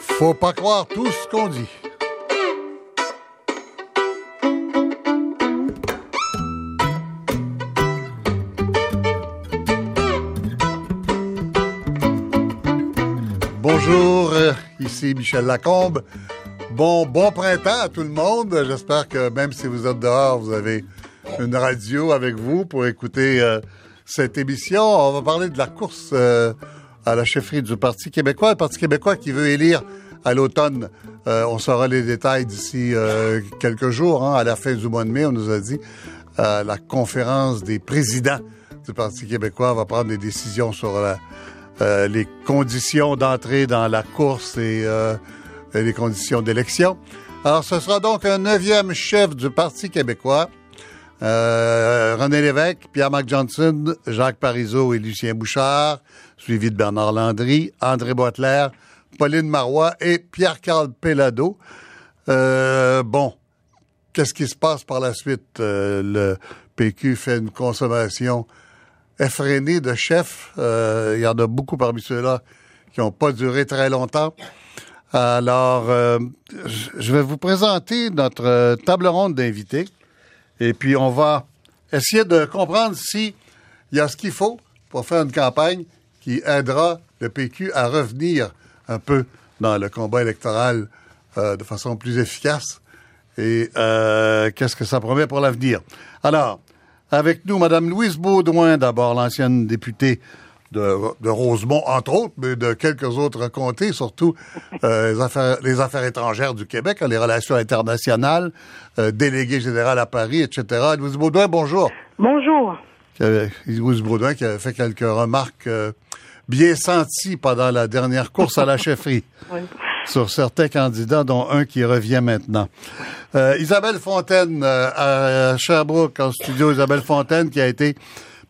Faut pas croire tout ce qu'on dit. Bonjour, euh, ici Michel Lacombe. Bon, bon printemps à tout le monde. J'espère que même si vous êtes dehors, vous avez une radio avec vous pour écouter euh, cette émission. On va parler de la course euh, à la chefferie du Parti québécois. Le Parti québécois qui veut élire à l'automne. Euh, on saura les détails d'ici quelques jours. Hein, à la fin du mois de mai, on nous a dit la conférence des présidents du Parti québécois va prendre des décisions sur les conditions d'entrée dans la course et les conditions d'élection. Alors, ce sera donc un neuvième chef du Parti québécois. René Lévesque, Pierre-Marc Johnson, Jacques Parizeau et Lucien Bouchard, suivi de Bernard Landry, André Boitler, Pauline Marois et Pierre-Carl Pellado. Euh, bon, qu'est-ce qui se passe par la suite? Euh, le PQ fait une consommation effrénée de chefs. Euh, il y en a beaucoup parmi ceux-là qui n'ont pas duré très longtemps. Alors, je vais vous présenter notre table ronde d'invités. Et puis, on va essayer de comprendre s'il y a ce qu'il faut pour faire une campagne qui aidera le PQ à revenir un peu dans le combat électoral euh, de façon plus efficace. Et euh, qu'est-ce que ça promet pour l'avenir? Alors, avec nous, Madame Louise Baudouin, d'abord l'ancienne députée de, de, Rosemont, entre autres, mais de quelques autres comtés, surtout euh, les, affaires, les affaires étrangères du Québec, les relations internationales, euh, déléguée générale à Paris, etc. Louise Baudouin, bonjour. Bonjour. Louise Baudouin qui avait fait quelques remarques euh, bien senti pendant la dernière course à la chefferie. Sur certains candidats, dont un qui revient maintenant. Euh, Isabelle Fontaine, euh, à Sherbrooke, en studio, Isabelle Fontaine, qui a été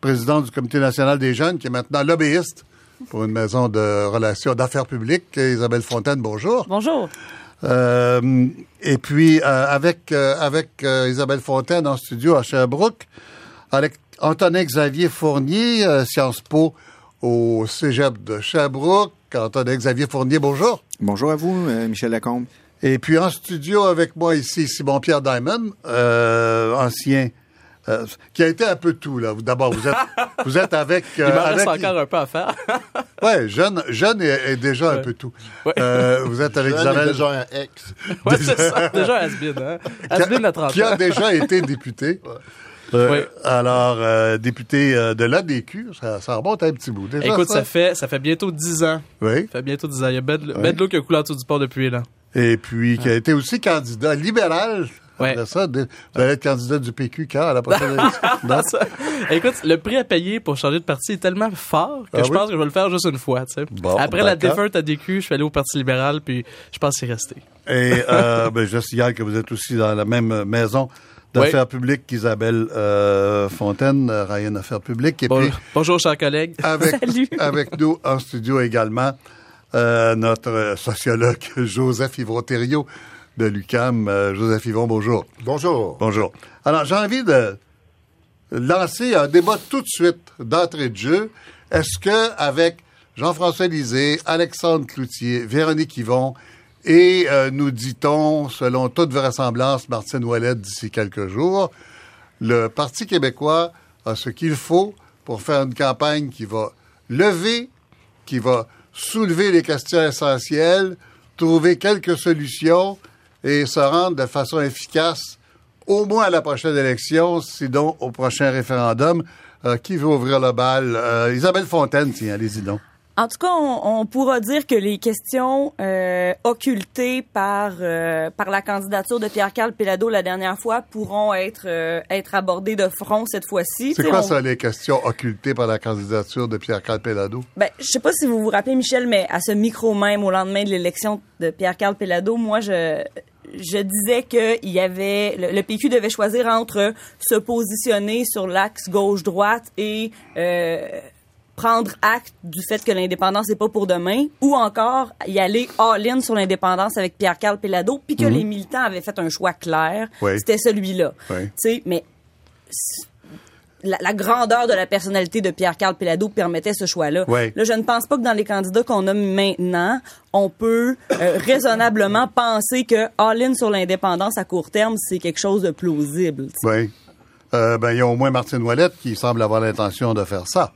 présidente du Comité national des jeunes, qui est maintenant lobbyiste pour une maison de relations d'affaires publiques. Isabelle Fontaine, bonjour. Bonjour. Euh, et puis, avec, avec Isabelle Fontaine en studio à Sherbrooke, avec Antonin Xavier Fournier, Sciences Po, au cégep de Sherbrooke. Antonin Xavier Fournier, bonjour. Bonjour à vous, euh, Michel Lacombe. Et puis en studio avec moi ici, Simon-Pierre Diamond, euh, ancien euh, qui a été un peu tout là. D'abord, vous êtes, vous êtes avec. Euh, Il m'en reste encore un peu à faire. ouais, jeune, jeune est, déjà un peu tout. Euh, vous êtes avec Isabelle. déjà un ex. ouais, c'est ça. Déjà un has-been, hein. Has-been la trentaine. Qui a déjà été député. Euh, oui. Alors, euh, député euh, de l'ADQ, ça, ça remonte à un petit bout. Déjà, Écoute, ça? fait ça fait bientôt dix ans. Oui. Ça fait bientôt dix ans. Il y a Ben, oui. qui a coulé en dessous du port depuis, là. Et puis, qui a été aussi candidat libéral. Ouais. Ça, vous allez être candidat du PQ quand à la prochaine élection? Écoute, le prix à payer pour changer de parti est tellement fort que ah je oui? pense que je vais le faire juste une fois. Tu sais. Bon, Après la défunte ADQ, je suis allé au Parti libéral, puis je pense que c'est resté. Et euh, ben, je signale que vous êtes aussi dans la même maison d'affaires oui. publiques qu'Isabelle euh, Fontaine, euh, Ryan Affaires publiques. Et bon, puis, bonjour, chers collègues. Avec, avec nous en studio également, euh, notre sociologue Joseph Yvon-Thériault de l'UCAM. Joseph Yvon, bonjour. Bonjour. Bonjour. Alors, j'ai envie de lancer un débat tout de suite d'entrée de jeu. Est-ce que avec Jean-François Lisée, Alexandre Cloutier, Véronique Yvon et euh, nous dit-on, selon toute vraisemblance, Martine Ouellet d'ici quelques jours, le Parti québécois a ce qu'il faut pour faire une campagne qui va lever, qui va soulever les questions essentielles, trouver quelques solutions et se rendre de façon efficace au moins à la prochaine élection, sinon au prochain référendum. Euh, qui veut ouvrir le bal? Euh, Isabelle Fontaine, tiens, allez-y donc. En tout cas, on, on, pourra dire que les questions euh, occultées par euh, par la candidature de Pierre-Carl Pelado la dernière fois pourront être euh, être abordées de front cette fois-ci. C'est quoi on... ça, les questions occultées par la candidature de Pierre-Carl Pelado? Ben, je sais pas si vous vous rappelez, Michel, mais à ce micro même, au lendemain de l'élection de Pierre-Carl Pelado, moi, je je disais que il y avait le, le, PQ devait choisir entre se positionner sur l'axe gauche-droite et prendre acte du fait que l'indépendance n'est pas pour demain, ou encore y aller all-in sur l'indépendance avec Pierre-Carl Pelado, puis que les militants avaient fait un choix clair, Oui. c'était celui-là. Oui. Tu sais, mais la, la grandeur de la personnalité de Pierre-Carl Pelado permettait ce choix-là. Là, je ne pense pas que dans les candidats qu'on a maintenant, on peut euh, raisonnablement penser que all-in sur l'indépendance à court terme, c'est quelque chose de plausible. Oui. Euh, ben, il y a au moins Martine Ouellette qui semble avoir l'intention de faire ça.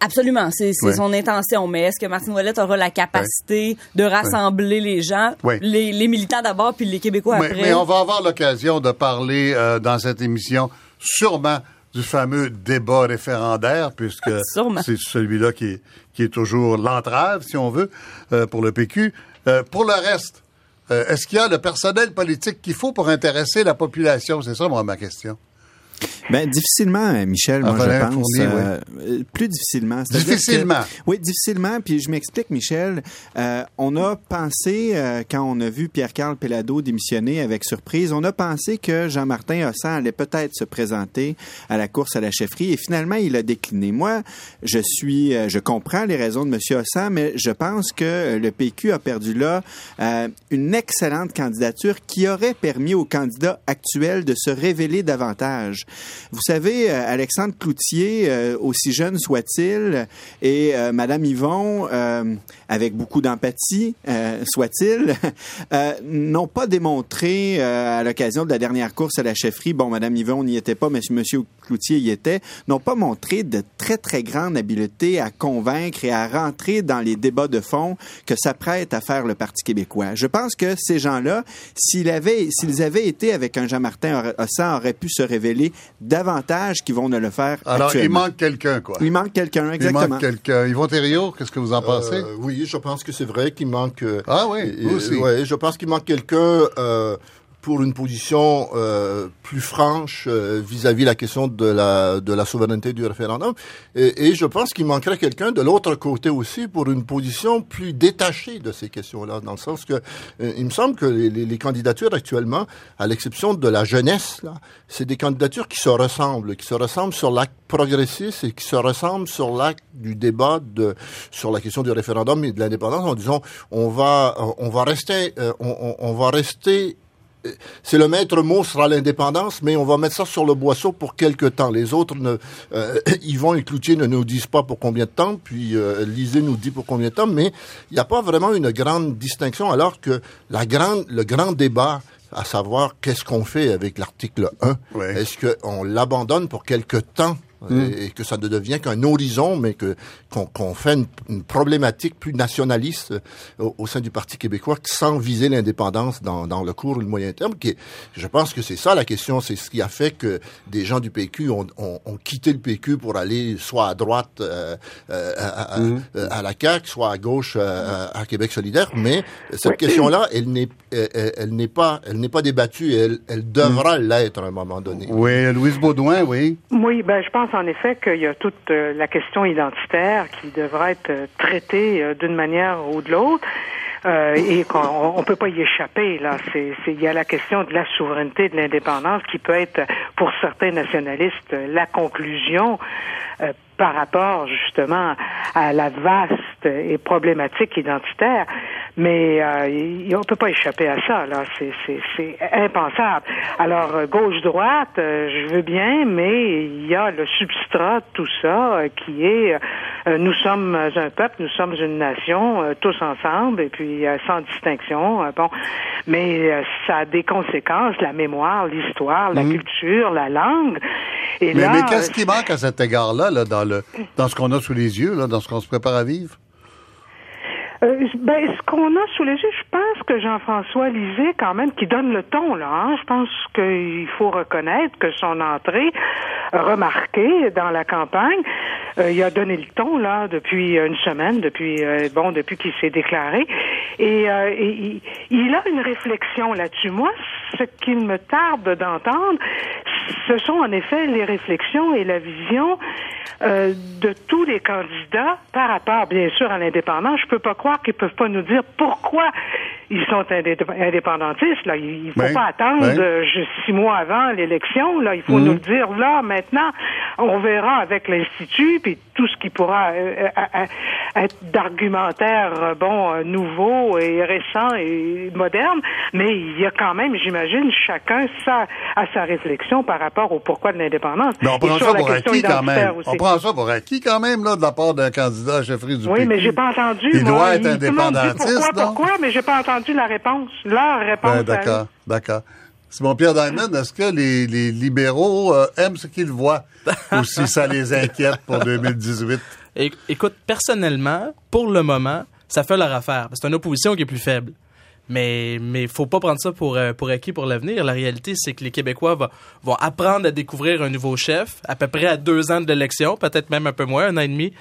Absolument, c'est Oui. son intention. Mais est-ce que Martine Ouellette aura la capacité de rassembler les gens, les, les militants d'abord, puis les Québécois Mais, après? mais on va avoir l'occasion de parler euh, dans cette émission sûrement du fameux débat référendaire, puisque c'est celui-là qui est, qui est toujours l'entrave, si on veut, euh, pour le PQ. Euh, pour le reste, euh, est-ce qu'il y a le personnel politique qu'il faut pour intéresser la population? C'est ça, moi, ma question. Ben, difficilement, euh, Michel, moi, Ah, je Valérie pense. Fournier, euh, euh, plus difficilement. Difficilement. que- oui, difficilement. Puis je m'explique, Michel. Euh, on a pensé, euh, quand on a vu Pierre-Carl Pelado démissionner avec surprise, on a pensé que Jean-Martin Hossan allait peut-être se présenter à la course à la chefferie et finalement, il a décliné. Moi, je suis, euh, je comprends les raisons de M. Hossan, mais je pense que le PQ a perdu là euh, une excellente candidature qui aurait permis aux candidats actuels de se révéler davantage. Vous savez, euh, Alexandre Cloutier, euh, aussi jeune soit-il, et euh, Madame Yvon, avec beaucoup d'empathie, soit-il, n'ont pas démontré à l'occasion de la dernière course à la chefferie, bon, Madame Yvon n'y était pas, mais Monsieur Cloutier y était, n'ont pas montré de très, très grande habileté à convaincre et à rentrer dans les débats de fond que s'apprête à faire le Parti québécois. Je pense que ces gens-là, s'ils avaient, s'ils avaient été avec un Jean-Martin Hossan, auraient pu se révéler davantage qu'ils vont ne le faire Alors, il manque quelqu'un, quoi. Il manque quelqu'un, Il exactement. manque quelqu'un. Yvon Thériault, qu'est-ce que vous en pensez? Euh, oui, je pense que c'est vrai qu'il manque. euh, Ah oui, euh, vous aussi. ouais, je pense qu'il manque quelqu'un euh, pour une position euh, plus franche euh, vis-à-vis la question de la de la souveraineté du référendum. Et, je pense qu'il manquerait quelqu'un de l'autre côté aussi pour une position plus détachée de ces questions-là, dans le sens que euh, il me semble que les, les- les candidatures actuellement, à l'exception de la jeunesse, là, c'est des candidatures qui se ressemblent, qui se ressemblent sur l'acte progressiste et qui se ressemblent sur l'acte du débat de sur la question du référendum et de l'indépendance en disant on va on va rester euh, on, on- va rester c'est le maître mot sera l'indépendance, mais on va mettre ça sur le boisseau pour quelque temps. Les autres, ne, euh, Yvon et Cloutier ne nous disent pas pour combien de temps, puis euh, Lisée nous dit pour combien de temps, mais il n'y a pas vraiment une grande distinction, alors que la grande, le grand débat, à savoir qu'est-ce qu'on fait avec l'article 1, Oui. est-ce qu'on l'abandonne pour quelque temps? Et que ça ne devient qu'un horizon, mais que qu'on qu'on fait une, une problématique plus nationaliste euh, au, au sein du Parti québécois sans viser l'indépendance dans, dans le court ou le moyen terme. Qui est- je pense que c'est ça la question, c'est ce qui a fait que des gens du PQ ont, ont, ont quitté le PQ pour aller soit à droite euh, euh, à, à- euh, à la CAQ, soit à gauche euh, à, à Québec solidaire. Mais cette question-là, elle n'est elle, n'est pas elle n'est pas débattue, et elle, elle devra l'être à un moment donné. Oui, Louise Baudouin, oui. Oui, ben je pense en effet qu'il y a toute euh, la question identitaire qui devra être euh, traitée euh, d'une manière ou de l'autre. Et qu'on on peut pas y échapper là. Il y a la question de la souveraineté, de l'indépendance, qui peut être pour certains nationalistes la conclusion par rapport justement à la vaste et problématique identitaire. Mais euh, on peut pas échapper à ça là. C'est, c'est, c'est impensable. Alors euh, gauche-droite, euh, je veux bien, mais il y a le substrat de tout ça euh, qui est euh, nous sommes un peuple, nous sommes une nation, euh, tous ensemble et puis sans distinction. bon, mais euh, ça a des conséquences, la mémoire, l'histoire, la culture, la langue. Et Mais, mais qu'est-ce qui manque à cet égard-là, là, dans, dans ce qu'on a sous les yeux, là, dans ce qu'on se prépare à vivre? Euh, ben, ce qu'on a sous les yeux, je pense que Jean-François Lisée, quand même, qui donne le ton, là. hein. Je pense qu'il faut reconnaître que son entrée, remarquée dans la campagne, euh, il a donné le ton, là, depuis une semaine, depuis, euh, bon, depuis qu'il s'est déclaré. Et, et il, il a une réflexion là-dessus. Moi, ce qu'il me tarde d'entendre, ce sont en effet les réflexions et la vision euh, de tous les candidats par rapport, bien sûr, à l'indépendance. Je peux pas croire qu'ils peuvent pas nous dire pourquoi ils sont indé- indépendantistes. Là, il faut Ben, pas attendre ben. juste six mois avant l'élection. Là, il faut Mhm. nous le dire là maintenant. On verra avec l'institut puis tout ce qui pourra euh, être d'argumentaire bon nouveau et récent et moderne, mais il y a quand même, j'imagine, chacun sa à sa réflexion par rapport au pourquoi de l'indépendance. Mais on prend ça pour acquis quand même. On prend ça pour acquis quand même là de la part d'un candidat à chefferie du Oui, mais j'ai pas entendu. Il doit être indépendantiste. Pourquoi, pourquoi, mais j'ai pas entendu la réponse. Leur réponse. d'accord, d'accord. Simon-Pierre Diamond, est-ce que les, libéraux euh, aiment ce qu'ils voient ou si ça les inquiète pour 2018? Écoute, personnellement, pour le moment, ça fait leur affaire. C'est une opposition qui est plus faible. Mais mais faut pas prendre ça pour euh, pour acquis pour l'avenir. La réalité, c'est que les Québécois vont apprendre à découvrir un nouveau chef à peu près à deux ans de l'élection, peut-être même un peu moins, un an et demi.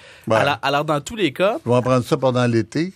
Alors, dans tous les cas, ils vont apprendre ça pendant l'été?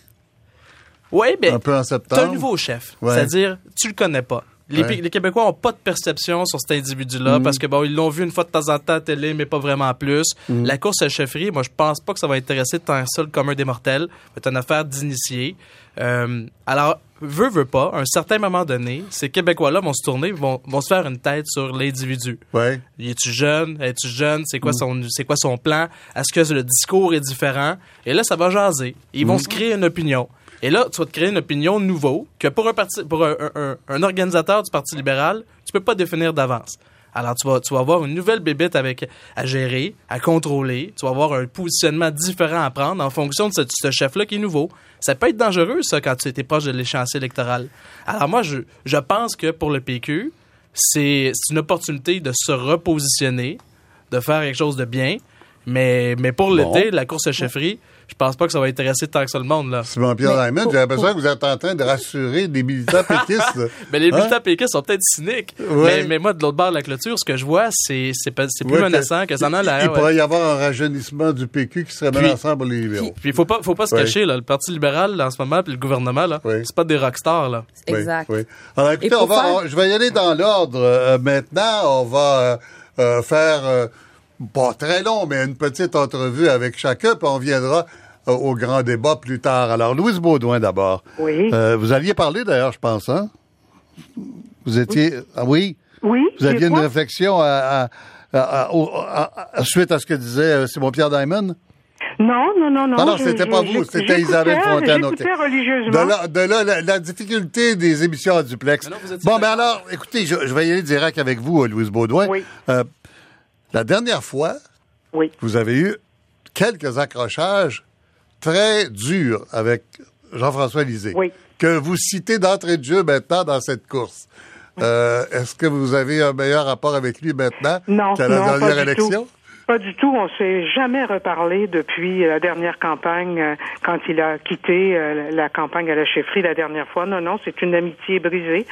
Oui, ben un peu en septembre. un nouveau chef, c'est-à-dire tu le connais pas. Les, Québécois ont pas de perception sur cet individu-là mm. parce que bon, ils l'ont vu une fois de temps en temps à télé, mais pas vraiment plus. Mm. La course à chefferie, moi, je pense pas que ça va intéresser tant ça le commun des mortels. C'est une affaire d'initié. Euh, alors, veut, veut pas, à un certain moment donné, ces Québécois-là vont se tourner, vont, vont se faire une tête sur l'individu. Ouais. Es-tu jeune? Es-tu jeune? C'est quoi, mm. son, c'est quoi son plan? Est-ce que le discours est différent? Et là, ça va jaser. Ils vont se créer une opinion. Et là, tu vas te créer une opinion nouveau que pour un parti, pour un, un, organisateur du Parti libéral, tu peux pas définir d'avance. Alors, tu vas, tu vas avoir une nouvelle bébête avec, à gérer, à contrôler. Tu vas avoir un positionnement différent à prendre en fonction de ce, ce chef-là qui est nouveau. Ça peut être dangereux, ça, quand tu étais proche de l'échéancier électoral. Alors, moi, je, je pense que pour le PQ, c'est une opportunité de se repositionner, de faire quelque chose de bien. Mais, mais pour l'été, la course à chefferie, je pense pas que ça va intéresser tant que ça le monde. Là. Simon Pierre Diamond, j'ai l'impression que vous êtes en train de rassurer des militants péquistes. mais les militants hein? péquistes sont peut-être cyniques. Mais, mais, moi, de l'autre bord de la clôture, ce que je vois, c'est c'est plus menaçant que, ça en a l'air. Il pourrait y avoir un rajeunissement du PQ qui serait menaçant pour les libéraux. Puis il faut pas, faut pas se cacher, là. Le Parti libéral, en ce moment, puis le gouvernement, là, c'est pas des rockstars, là. Exact. Alors, écoutez, on va, je vais y aller dans l'ordre. Euh, maintenant, on va euh, euh, faire pas très long, mais une petite entrevue avec chacun, puis on viendra euh, au grand débat plus tard. Alors, Louise Baudouin d'abord. Oui. Euh, vous alliez parler d'ailleurs, je pense, hein? Vous étiez... Oui. Ah oui? Oui. Vous aviez une réflexion à, suite à ce que disait euh, Simon-Pierre Diamond? Non, non, non, non. Non, non, c'était pas vous, c'était Isabelle Fontaine. religieusement. De là, de là la, difficulté des émissions à duplex. bon, mais alors, écoutez, je, vais y aller direct avec vous, Louise Baudouin. Oui. La dernière fois, vous avez eu quelques accrochages très durs avec Jean-François Lisée, que vous citez d'entrée de jeu maintenant dans cette course. Euh, est-ce que vous avez un meilleur rapport avec lui maintenant qu'à la dernière élection? Pas du tout. On s'est jamais reparlé depuis la dernière campagne, euh, quand il a quitté euh, la campagne à la chefferie la dernière fois. Non, non, c'est une amitié brisée.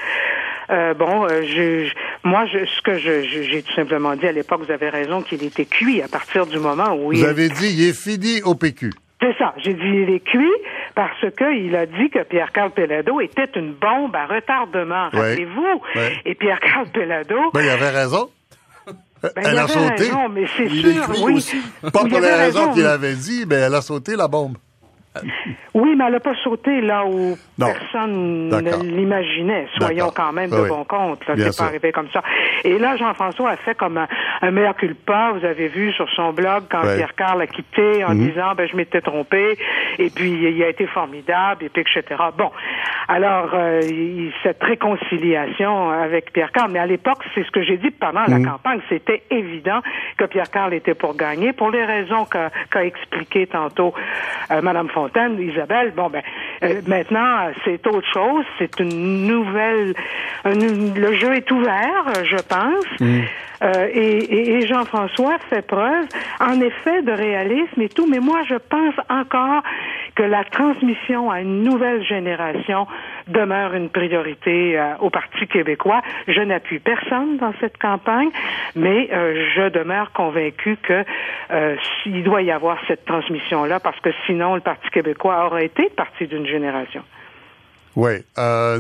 Euh, bon, euh, je, moi, je, ce que j'ai tout simplement dit à l'époque, vous avez raison, qu'il était cuit à partir du moment où vous avez dit, il est fini au PQ. C'est ça. J'ai dit il est cuit parce qu'il a dit que Pierre-Carl Pellado était une bombe à retardement. Rappelez-vous. Et Pierre-Carl Pellado. Ben, il avait raison. Ben, elle a sauté. Raison, mais c'est sûr, oui. Pas pour les raisons qu'il avait dit, mais elle a sauté la bombe. Oui, mais elle n'a pas sauté là où personne ne l'imaginait. Soyons quand même de bon compte. C'est pas arrivé comme ça. Et là, Jean-François a fait comme un, un meilleur culpa. Vous avez vu sur son blog quand Pierre Carl a quitté en mhm. disant ben je m'étais trompé et puis il a été formidable et puis etc. Bon, alors euh, cette réconciliation avec Pierre Carl, mais à l'époque c'est ce que j'ai dit pendant la mhm. campagne, c'était évident que Pierre Carl était pour gagner pour les raisons qu'a expliqué tantôt euh, Madame Fontaine, Isabelle. Bon ben euh, maintenant c'est autre chose, c'est une nouvelle, le jeu est ouvert, je pense. Mhm. Euh, et, et Jean-François fait preuve, en effet, de réalisme et tout, mais moi, je pense encore que la transmission à une nouvelle génération demeure une priorité euh, au Parti québécois. Je n'appuie personne dans cette campagne, mais euh, je demeure convaincu que il doit y avoir cette transmission-là, parce que sinon, le Parti québécois aurait été parti d'une génération. Oui,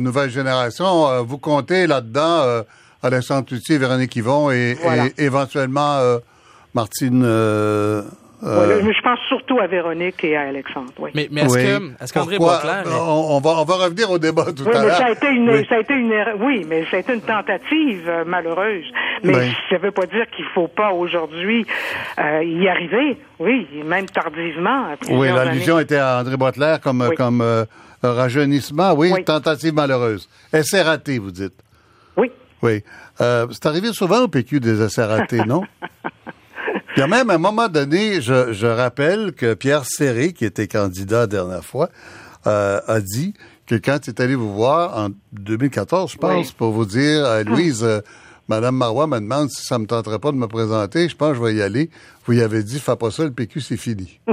nouvelle génération. vous comptez là-dedans Alexandre Toutier, Véronique Yvon et, éventuellement euh, Martine. Euh, euh, je pense surtout à Véronique et à Alexandre. Oui. Mais, mais est-ce que est-ce qu'André Boisclair on, va on va revenir au débat tout à l'heure. Ça a été une, ça a été une oui, mais ça a été une tentative malheureuse Mais Ben. ça veut pas dire qu'il faut pas aujourd'hui euh, y arriver. Oui, même tardivement. Oui, l'allusion années. était à André Boitler comme, Oui. comme euh, rajeunissement. Oui, Oui. tentative malheureuse. Essai raté, vous dites. Oui. Oui. Euh, c'est arrivé souvent au PQ des essais ratés, non? Il y a même à un moment donné, je, je rappelle que Pierre Serré, qui était candidat la dernière fois, euh, a dit que quand il est allé vous voir en 2014, je pense, Oui. pour vous dire, euh, Louise, euh, Madame Marois me demande si ça me tenterait pas de me présenter, je pense que je vais y aller. Vous y avez dit, fais pas ça, le PQ, c'est fini.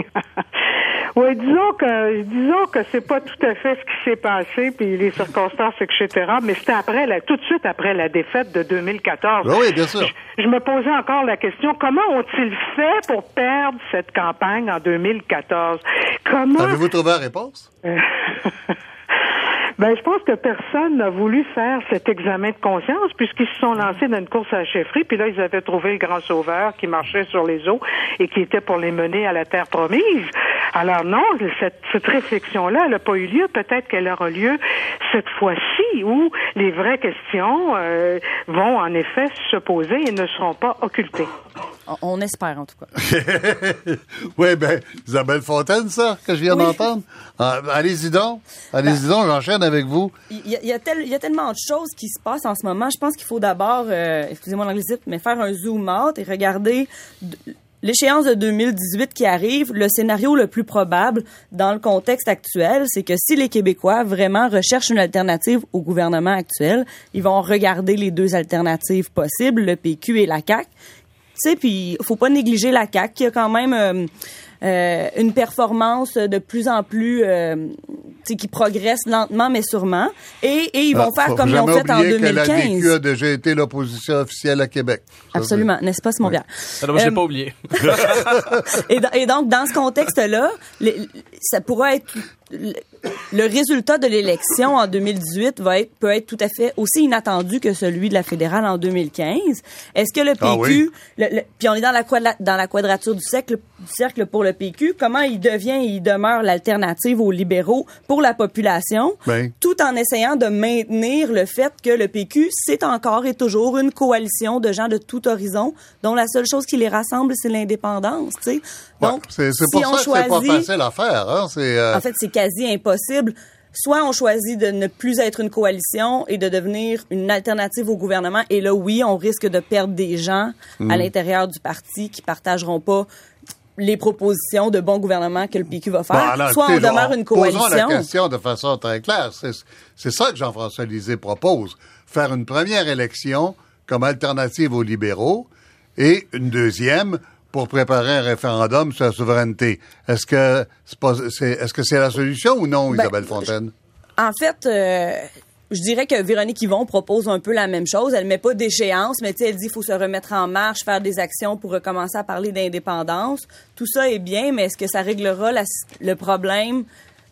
Oui, disons que disons que c'est pas tout à fait ce qui s'est passé, puis les circonstances, etc. Mais c'était après, la, tout de suite après la défaite de 2014. Ah oui, bien sûr. Je, je me posais encore la question comment ont-ils fait pour perdre cette campagne en 2014 Comment Avez-vous trouvé la réponse? Ben, je pense que personne n'a voulu faire cet examen de conscience puisqu'ils se sont lancés dans une course à la chefferie, puis là, ils avaient trouvé le grand sauveur qui marchait sur les eaux et qui était pour les mener à la terre promise. Alors non, cette, cette réflexion-là, elle n'a pas eu lieu. Peut-être qu'elle aura lieu cette fois-ci où les vraies questions euh, vont en effet se poser et ne seront pas occultées. On, espère, en tout cas. oui, ben, Isabelle Fontaine, ça, que je viens Oui. d'entendre. Ah, allez-y donc. Allez-y donc, j'enchaîne avec vous. Il y, a, il y a tel- il y a tellement de choses qui se passent en ce moment. Je pense qu'il faut d'abord, euh, excusez-moi l'anglicisme, mais faire un zoom out et regarder l'échéance de 2018 qui arrive. Le scénario le plus probable dans le contexte actuel, c'est que si les Québécois vraiment recherchent une alternative au gouvernement actuel, ils vont regarder les deux alternatives possibles, le PQ et la CAQ. Tu sais, puis faut pas négliger la CAQ qui a quand même euh, euh, une performance de plus en plus, euh, tu sais, qui progresse lentement mais sûrement. Et, et ils vont Ah, faire comme ils ont jamais fait en oublier que la 2015. DQ a déjà été l'opposition officielle à Québec. Ça, Absolument, n'est-ce pas, Simon Bière? Alors, je l'ai Euh, pas oublié. et, do- et donc, dans ce contexte-là, les- ça pourra être le, résultat de l'élection en 2018 va être peut être tout à fait aussi inattendu que celui de la fédérale en 2015. Est-ce que le PQ, Ah oui? le- le- puis on est dans la, quadra- dans la quadrature du cercle, du cercle pour le PQ, comment il devient et il demeure l'alternative aux libéraux pour la population, Ben. tout en essayant de maintenir le fait que le PQ, c'est encore et toujours une coalition de gens de tout horizon, dont la seule chose qui les rassemble, c'est l'indépendance, tu sais. Ouais, Donc, c'est c'est si pour on ça que c'est pas facile à faire. Hein? Euh, en fait, c'est quasi impossible. Soit on choisit de ne plus être une coalition et de devenir une alternative au gouvernement. Et là, oui, on risque de perdre des gens Mm. à l'intérieur du parti qui partageront pas les propositions de bon gouvernement que le PQ va faire. Bon, alors, Soit on demeure une Posons la coalition. question de façon très claire. C'est c'est ça que Jean-François Lisée propose. Faire une première élection comme alternative aux libéraux et une deuxième pour préparer un référendum sur la souveraineté. Est-ce que c'est pas- c'est est-ce que c'est la solution ou non, Ben, Isabelle Fontaine? En fait, euh, je dirais que Véronique Yvon propose un peu la même chose. Elle met pas d'échéance, mais elle dit qu'il faut se remettre en marche, faire des actions pour recommencer à parler d'indépendance. Tout ça est bien, mais est-ce que ça réglera la- le problème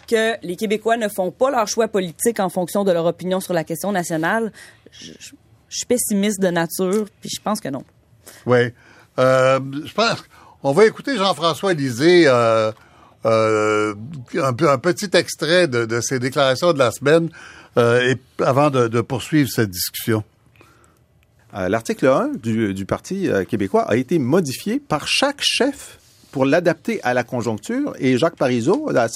que les Québécois ne font pas leur choix politique en fonction de leur opinion sur la question nationale? Je, je- je suis pessimiste de nature, puis je pense que non. Oui. Euh, je pense on va écouter Jean-François Lisée euh, euh, un, petit extrait de, ses déclarations de la semaine avant de, poursuivre cette discussion. L'article 1 du, Parti québécois a été modifié par chaque chef pour l'adapter à la conjoncture. Et Jacques Parizeau, la-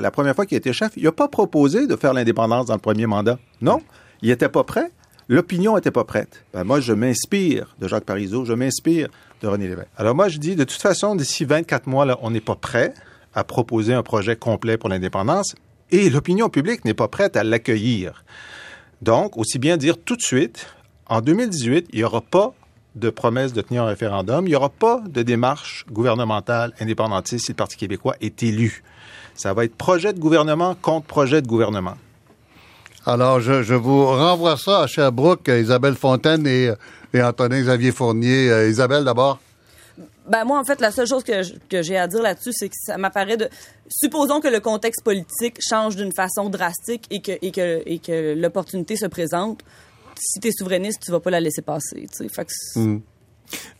la première fois qu'il était chef, il n'a pas proposé de faire l'indépendance dans le premier mandat. Non, il n'était pas prêt. L'opinion n'était pas prête. Ben, moi, je m'inspire de Jacques Parizeau, je m'inspire de René Lévesque. Alors moi, je dis, de toute façon, d'ici 24 mois, on n'est pas prêt à proposer un projet complet pour l'indépendance et l'opinion publique n'est pas prête à l'accueillir. Donc, aussi bien dire tout de suite, en 2018, il n'y aura pas de promesse de tenir un référendum, il n'y aura pas de démarche gouvernementale indépendantiste si le Parti québécois est élu. Ça va être projet de gouvernement contre projet de gouvernement. Alors, je, je vous renvoie ça à Sherbrooke, Isabelle Fontaine et, et Antonin-Xavier Fournier. Euh, Isabelle, d'abord. Ben moi, en fait, la seule chose que, que j'ai à dire là-dessus, c'est que ça m'apparaît de... Supposons que le contexte politique change d'une façon drastique et que, et que, et que l'opportunité se présente. Si tu es souverainiste, tu vas pas la laisser passer. tu sais. Fait que c'est-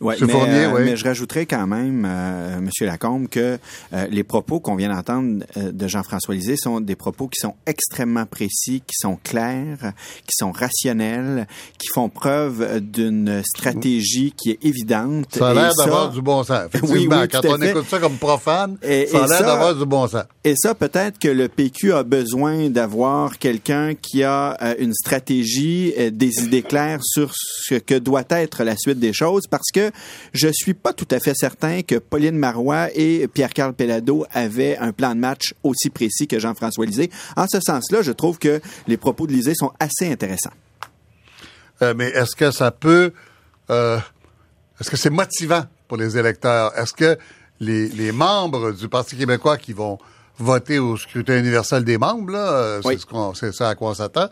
Ouais, Monsieur mais, Fournier, euh, oui. mais je rajouterais quand même, euh, Monsieur Lacombe, que euh, les propos qu'on vient d'entendre euh, de Jean-François Lisée sont des propos qui sont extrêmement précis, qui sont clairs, qui sont rationnels, qui font preuve d'une stratégie qui est évidente. Ça a l'air d'avoir du bon sens. Effectivement, Oui, oui, quand on fait. écoute ça comme profane, Et- ça a l'air d'avoir du bon sens. Et ça, peut-être que le PQ a besoin d'avoir quelqu'un qui a une stratégie, des idées claires sur ce que doit être la suite des choses, parce que je suis pas tout à fait certain que Pauline Marois et Pierre-Carl Pellado avaient un plan de match aussi précis que Jean-François Lisée. En ce sens-là, je trouve que les propos de Lisée sont assez intéressants. Euh, mais est-ce que ça peut... euh, est-ce que c'est motivant pour les électeurs? Est-ce que les, les membres du Parti québécois qui vont voter au scrutin universel des membres, là, euh, Oui. c'est, ce qu'on, c'est ça à quoi on s'attend?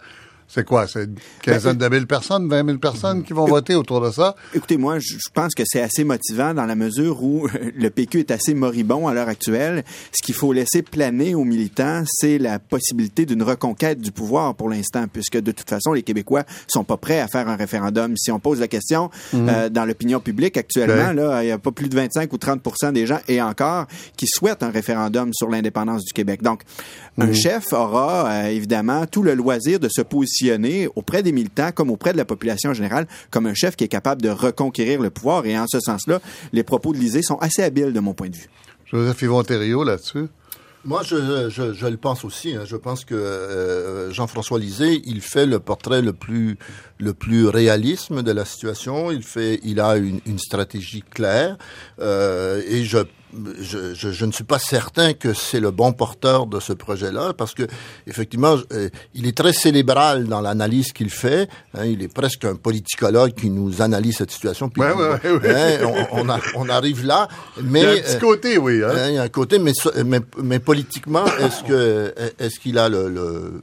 C'est quoi? C'est une quinzaine de mille personnes, vingt mille personnes qui vont voter autour de ça? Écoutez, moi, je pense que c'est assez motivant dans la mesure où le PQ est assez moribond à l'heure actuelle. Ce qu'il faut laisser planer aux militants, c'est la possibilité d'une reconquête du pouvoir pour l'instant, puisque de toute façon, les Québécois sont pas prêts à faire un référendum. Si on pose la question euh, dans l'opinion publique actuellement, là, il y a pas plus de 25 ou 30% des gens, et encore, qui souhaitent un référendum sur l'indépendance du Québec. Donc, un chef aura euh, évidemment tout le loisir de se positionner auprès des militants comme auprès de la population en générale comme un chef qui est capable de reconquérir le pouvoir. Et en ce sens-là, les propos de Lisée sont assez habiles de mon point de vue. Joseph Yvon Thériault là-dessus? Moi, je, je, je le pense aussi. hein. Je pense que euh, Jean-François Lisée, il fait le portrait le plus le plus réalisme de la situation. Il fait, il a une, une stratégie claire euh, et je, je, je, je ne suis pas certain que c'est le bon porteur de ce projet-là parce que effectivement, euh, il est très célébral dans l'analyse qu'il fait. hein. il est presque un politicologue qui nous analyse cette situation. Puis, Ouais, ouais, ouais, ouais. hein, on, on, a- on arrive là, mais Il y a un petit euh, côté, oui. Hein? Hein, il y a un côté, mais, mais, mais politiquement, est-ce que est-ce qu'il a le- le-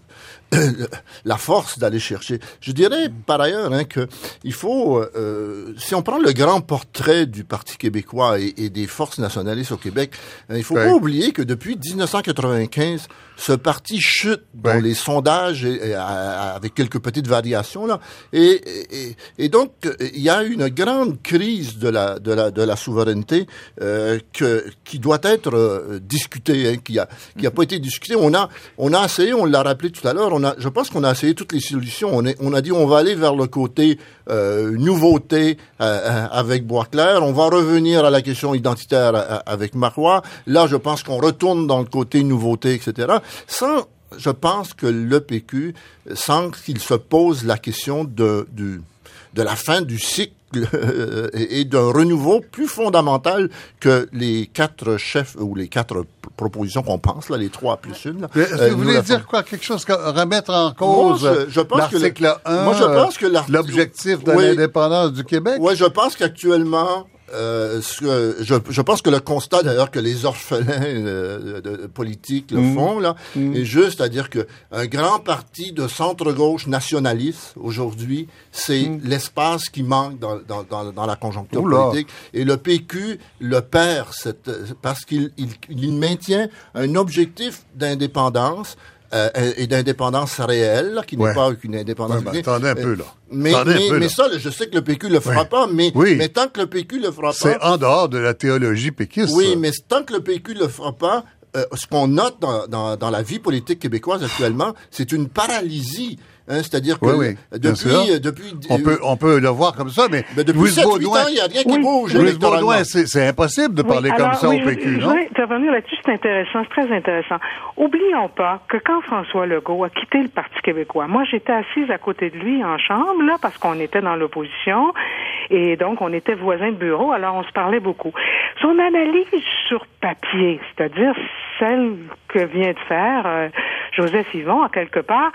la force d'aller chercher Je dirais par ailleurs hein, que il faut, euh, si on prend le grand portrait du Parti québécois et, et des forces nationalistes au Québec, hein, il faut Ouais. pas oublier que depuis 1995, ce parti chute dans les sondages et, avec quelques petites variations là, et, donc il y a une grande crise de la de la de la souveraineté euh, que qui doit être euh, discutée, hein, qui a qui a pas été discutée. On a on a essayé, on l'a rappelé tout à l'heure, on a je pense qu'on a essayé toutes les solutions. On est on a dit on va aller vers le côté euh, nouveauté euh, euh, avec Boisclair, on va revenir à la question identitaire euh, avec Marois. Là, je pense qu'on retourne dans le côté nouveauté, etc. Sans je pense que le PQ, sans qu'il se pose la question de, de la fin du cycle et, d'un renouveau plus fondamental que les quatre chefs ou les quatre propositions qu'on pense, là, les trois plus une. là, euh, vous voulez dire quoi? Quelque chose que remettre en cause Moi, je- je pense que le- l'article 1, moi, je pense que l'objectif de Oui. l'indépendance du Québec? Ouais, je pense qu'actuellement, euh, ce que- je, je pense que le constat d'ailleurs que les orphelins euh, de, de politiques le font là est juste, c'est-à-dire que un grand parti de centre-gauche nationaliste aujourd'hui, c'est l'espace qui manque dans, dans, dans, dans la conjoncture Oula. politique et le PQ le perd cette, parce qu'il il, il maintient un objectif d'indépendance. Euh, et d'indépendance réelle, là, qui n'est Ouais. pas une indépendance. Ouais, mais- attendez un peu, là. Mais, un mais, là. mais ça, je sais que le PQ le fera pas, mais, Oui. mais tant que le PQ le fera C'est pas, en dehors de la théologie péquiste. oui, ça. mais tant que le PQ le fera pas, euh, ce qu'on note dans, dans, dans la vie politique québécoise actuellement, c'est une paralysie. Hein, C'est-à-dire que Oui, oui, bien depuis, euh, depuis, On peut, on peut le voir comme ça, mais, ben, depuis Louise 7-8 Baudouin, ans, il n'y a rien qui Oui. bouge. Baudouin, c'est c'est impossible de Oui, parler comme ça oui, au je- PQ, je, non? vais intervenir là-dessus, c'est intéressant, c'est très intéressant. Oublions pas que quand François Legault a quitté le Parti québécois, moi j'étais assise à côté de lui en chambre, là, parce qu'on était dans l'opposition, et donc on était voisins de bureau, alors on se parlait beaucoup. Son analyse sur papier, c'est-à-dire celle que vient de faire euh, Joseph Yvon, quelque part,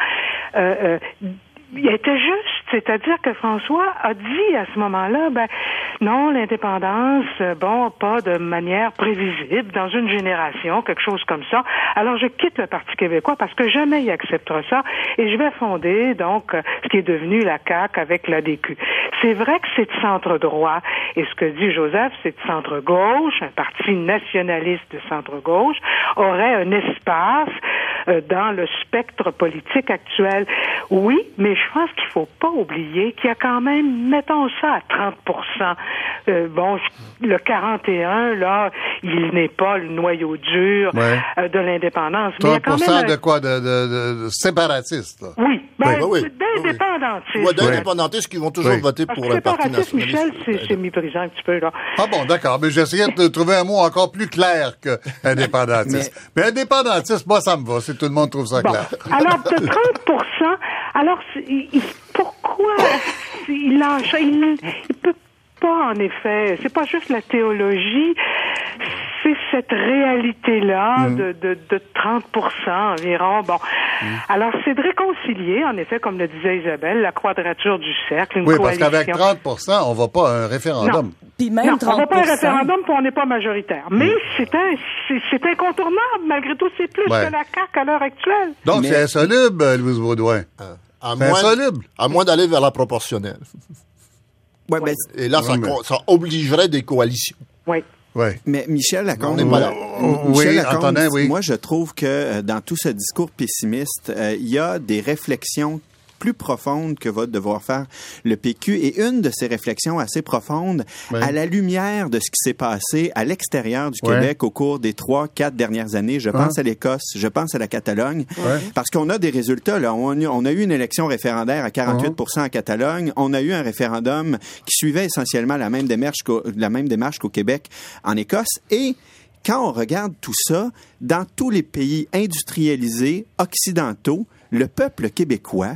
euh, euh, il était juste, c'est-à-dire que François a dit à ce moment-là, ben non, l'indépendance, euh, bon, pas de manière prévisible dans une génération, quelque chose comme ça. Alors je quitte le Parti québécois parce que jamais il acceptera ça et je vais fonder donc euh, ce qui est devenu la CAQ avec l'ADQ. C'est vrai que c'est de centre droit et ce que dit Joseph, c'est de centre gauche, un parti nationaliste de centre gauche aurait un espace euh, dans le spectre politique actuel. Oui, mais je pense qu'il faut pas oublier qu'il y a quand même, mettons ça à 30% euh, bon, le 41, là, il n'est pas le noyau dur Ouais. euh, de l'indépendance. Mais il y a 30 quand même un- de quoi? De, de, de, de séparatistes, là? Oui, ben, Oui, oui. d'indépendantistes. Ouais, d'indépendantistes qui vont toujours Oui. voter Parce pour un parti séparatiste, nationaliste. Michel, c'est- c'est méprisant un petit peu, là. Ah bon, d'accord. Mais j'essayais de trouver un mot encore plus clair que indépendantiste. Mais, indépendantiste, moi, ça me va, si tout le monde trouve ça Bon. clair. Alors, de 30 alors, pourquoi il lâche, il, il peut pas, en effet, c'est pas juste la théologie, c'est cette réalité-là Mm. de, de, de 30 environ. Bon. Mm. Alors, c'est de réconcilier, en effet, comme le disait Isabelle, la quadrature du cercle, une Oui, parce qu'avec 30% on va pas à un référendum. Puis même non, 30 on va pas à un référendum puis on n'est pas majoritaire. Mais c'est un, c'est, c'est incontournable, malgré tout. C'est plus Ouais. que la CAQ à l'heure actuelle. Donc, Mais- c'est insoluble, euh, Louise Baudouin. À C'est moins, insoluble. à moins d'aller vers la proportionnelle. Ouais, ben, Et là, ça, obligerait des coalitions. Oui. Oui. Mais Michel Lacombe, On pas là. Michel oui, Lacombe, Antonin, oui. moi je trouve que euh, dans tout ce discours pessimiste, euh, il y a des réflexions plus profondes que va devoir faire le PQ et une de ces réflexions assez profondes Oui. à la lumière de ce qui s'est passé à l'extérieur du Ouais. Québec au cours des trois, quatre dernières années. Je pense à l'Écosse, je pense à la Catalogne, Ouais. parce qu'on a des résultats. Là. On, a- on a eu une élection référendaire à 48 en Catalogne. On a eu un référendum qui suivait essentiellement la même démarche qu'au, la même démarche qu'au Québec en Écosse. Et quand on regarde tout ça, dans tous les pays industrialisés occidentaux, le peuple québécois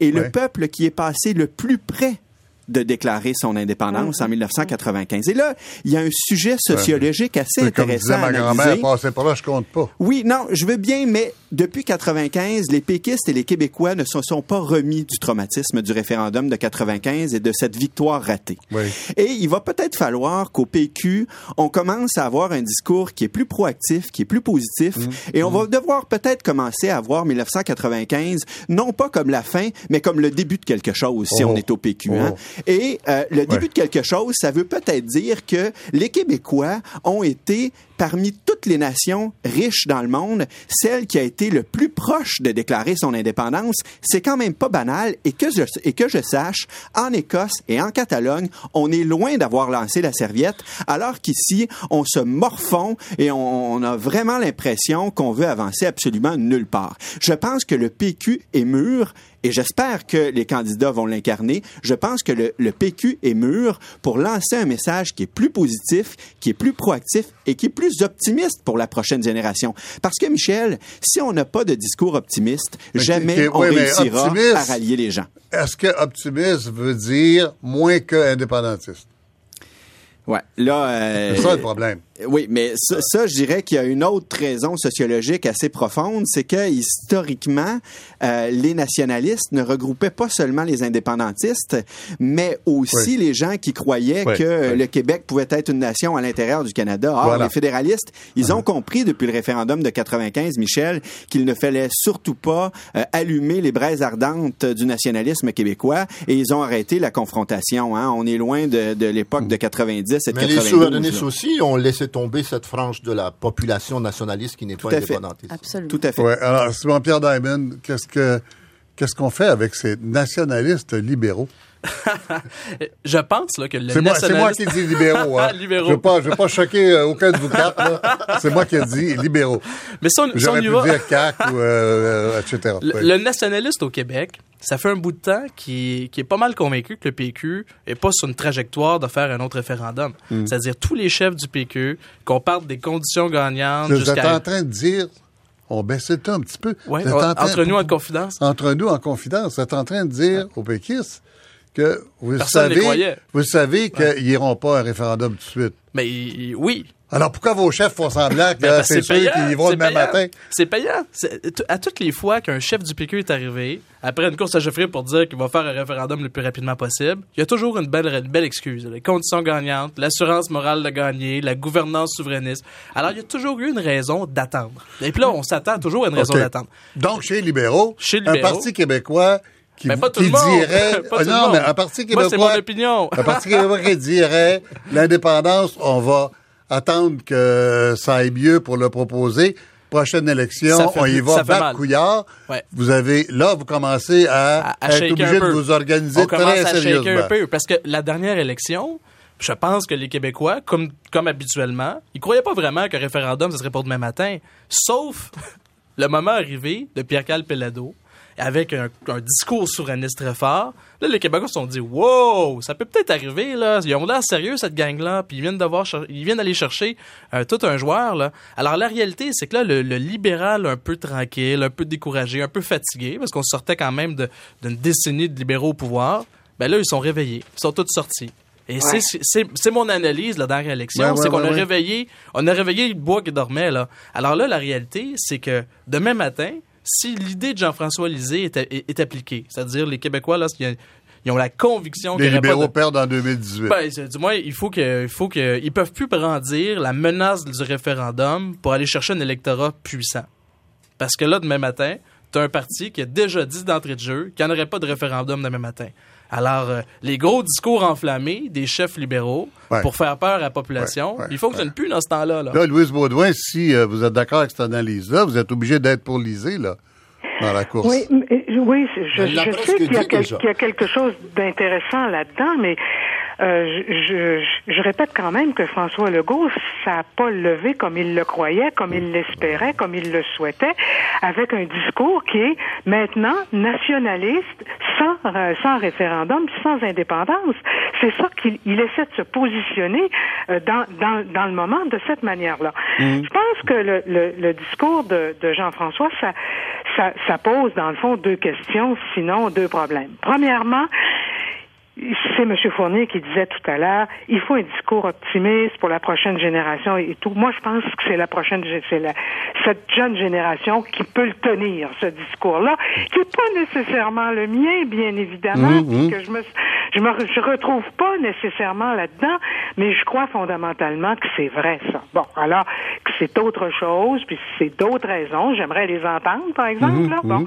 est le peuple qui est passé le plus près de déclarer son indépendance en 1995. Et là, il y a un sujet sociologique assez C'est Comme disait intéressant à ma grand-mère, analyser. passer par là, je compte pas. Oui, non, je veux bien, mais depuis 95, les péquistes et les Québécois ne se sont pas remis du traumatisme du référendum de 95 et de cette victoire ratée. Oui. Et il va peut-être falloir qu'au PQ, on commence à avoir un discours qui est plus proactif, qui est plus positif, Mmh. et on va devoir peut-être commencer à voir 1995, non pas comme la fin, mais comme le début de quelque chose, si Oh. on est au PQ. hein. Et euh, le début Ouais. de quelque chose, ça veut peut-être dire que les Québécois ont été parmi toutes les nations riches dans le monde, celle qui a été le plus proche de déclarer son indépendance, c'est quand même pas banal et que je, et que je sache, en Écosse et en Catalogne, on est loin d'avoir lancé la serviette, alors qu'ici, on se morfond et on, on a vraiment l'impression qu'on veut avancer absolument nulle part. Je pense que le PQ est mûr et j'espère que les candidats vont l'incarner. Je pense que le, le PQ est mûr pour lancer un message qui est plus positif, qui est plus proactif et qui est plus optimiste pour la prochaine génération. Parce que, Michel, si on n'a pas de discours optimiste, Mais jamais on oui, réussira optimiste- à rallier les gens. Est-ce que optimiste veut dire moins que indépendantiste? Ouais. Là, euh, C'est ça le problème. Oui, mais ça, ça, je dirais qu'il y a une autre raison sociologique assez profonde, c'est que historiquement, euh, les nationalistes ne regroupaient pas seulement les indépendantistes, mais aussi Oui. les gens qui croyaient Oui, que oui. le Québec pouvait être une nation à l'intérieur du Canada. Or, Voilà. Uh-huh. les fédéralistes, ils ont compris depuis le référendum de 95, Michel, qu'il ne fallait surtout pas euh, allumer les braises ardentes du nationalisme québécois, et ils ont arrêté la confrontation. Hein. On est loin de, de l'époque de 90 et de Mais les 92. souverainistes là. aussi ont laissé tomber cette frange de la population nationaliste qui n'est pas à fait. indépendantiste. Absolument. Tout à fait. Ouais. Alors, Simon-Pierre Diamond, qu'est-ce que qu'est-ce qu'on fait avec ces nationalistes libéraux? Je pense là, que le moi, c'est moi nationaliste... qui dis libéraux. Hein. Libéraux. Je veux pas, je veux pas choquer euh, aucun de vous quatre. C'est moi qui ai dit libéraux. Mais si on, si on J'aurais y pu va... dire CAC ou euh, euh, etc. Le, Ouais. le nationaliste au Québec, ça fait un bout de temps qui, qui est pas mal convaincu que le PQ est pas sur une trajectoire de faire un autre référendum. Hmm. C'est-à-dire tous les chefs du PQ, qu'on parte des conditions gagnantes Vous êtes jusqu'à... en train de dire, on baisse le ton un petit peu. Train- entre nous en confidence. entre nous en confidence, vous êtes en train de dire aux péquistes que vous Personne savez, vous savez qu'ils n'iront pas à un référendum tout de suite. Mais oui, Alors pourquoi vos chefs font semblant que Ben, que c'est payant, qu'ils y vont le même payant. matin? C'est payant. À toutes les fois qu'un chef du PQ est arrivé, après une course à chefferie pour dire qu'il va faire un référendum le plus rapidement possible, il y a toujours une belle, une belle excuse. Les conditions gagnantes, l'assurance morale de gagner, la gouvernance souverainiste. Alors, il y a toujours eu une raison d'attendre. Et puis là, on s'attend toujours à une raison d'attendre. Donc, chez les libéraux, Chez les un parti québécois qui, Mais pas tout qui le monde. dirait... Pas tout non, le monde. mais un parti Moi, québécois... mon opinion. un parti québécois qui dirait l'indépendance, on va attendre que ça aille mieux pour le proposer. Prochaine élection, fait on y va mal. couillard. Ouais. Vous avez, là, vous commencez à, à, à être obligé de vous organiser on très à sérieusement. un peu parce que la dernière élection, Je pense que les Québécois, comme, comme habituellement, ils croyaient pas vraiment qu'un référendum, ce serait pour demain matin. Sauf le moment arrivé de Pierre-Carl Pelado, avec un, un discours souverainiste très fort. Là, les Québécois se sont dit, wow, ça peut peut-être arriver, là. Ils ont l'air sérieux, cette gang-là, puis ils viennent d'avoir, ils viennent d'aller chercher euh, tout un joueur, là. Alors, la réalité, c'est que là, le, le libéral un peu tranquille, un peu découragé, un peu fatigué, parce qu'on sortait quand même de- d'une décennie de libéraux au pouvoir, ben là, ils sont réveillés. Ils sont tous sortis. Et c'est- c'est c'est mon analyse là, dans l'élection, Ouais, ouais, c'est qu'on a réveillé, on a réveillé le bois qui dormait là. Alors là, la réalité, c'est que demain matin, si l'idée de Jean-François Lisée est, est- est appliquée, c'est-à-dire les Québécois là, ils, ils ont la conviction Les aurait pas libéraux de- perdent en 2018. ben, du moins, il faut que, il faut que, ils peuvent plus brandir la menace du référendum pour aller chercher un électorat puissant. Parce que là, demain matin, t'as un parti qui a déjà dit d'entrée de jeu qu'il n'y en aurait pas de référendum demain matin. Alors, euh, les gros discours enflammés des chefs libéraux Ouais. pour faire peur à la population, Ouais, ouais, ils fonctionnent plus dans ce temps-là. Là. Là, Louise Baudouin, si euh, vous êtes d'accord avec cette analyse-là, vous êtes obligé d'être pour l'Isée, là, dans la course. Oui, mais- oui, je, sais qu'il y, a y quelque chose d'intéressant là-dedans, mais euh, je, je, je répète quand même que François Legault, ça n'a pas levé comme il le croyait, comme il l'espérait, comme il le souhaitait, avec un discours qui est maintenant nationaliste, euh, sans référendum, sans indépendance. C'est ça qu'il il essaie de se positionner euh, dans, dans, dans le moment de cette manière-là. Je pense que le, le, le discours de, de Jean-François, ça, ça, ça pose dans le fond deux questions, sinon deux problèmes. Premièrement, c'est M. Fournier qui disait tout à l'heure, il faut un discours optimiste pour la prochaine génération et tout. Moi, je pense que c'est la prochaine, c'est la, cette jeune génération qui peut le tenir, ce discours-là, qui n'est pas nécessairement le mien, bien évidemment, puis mhm. que je me, je me je retrouve pas nécessairement là-dedans, mais je crois fondamentalement que c'est vrai, ça. Bon, alors, que c'est autre chose, puis c'est d'autres raisons. J'aimerais les entendre, par exemple, là. Bon.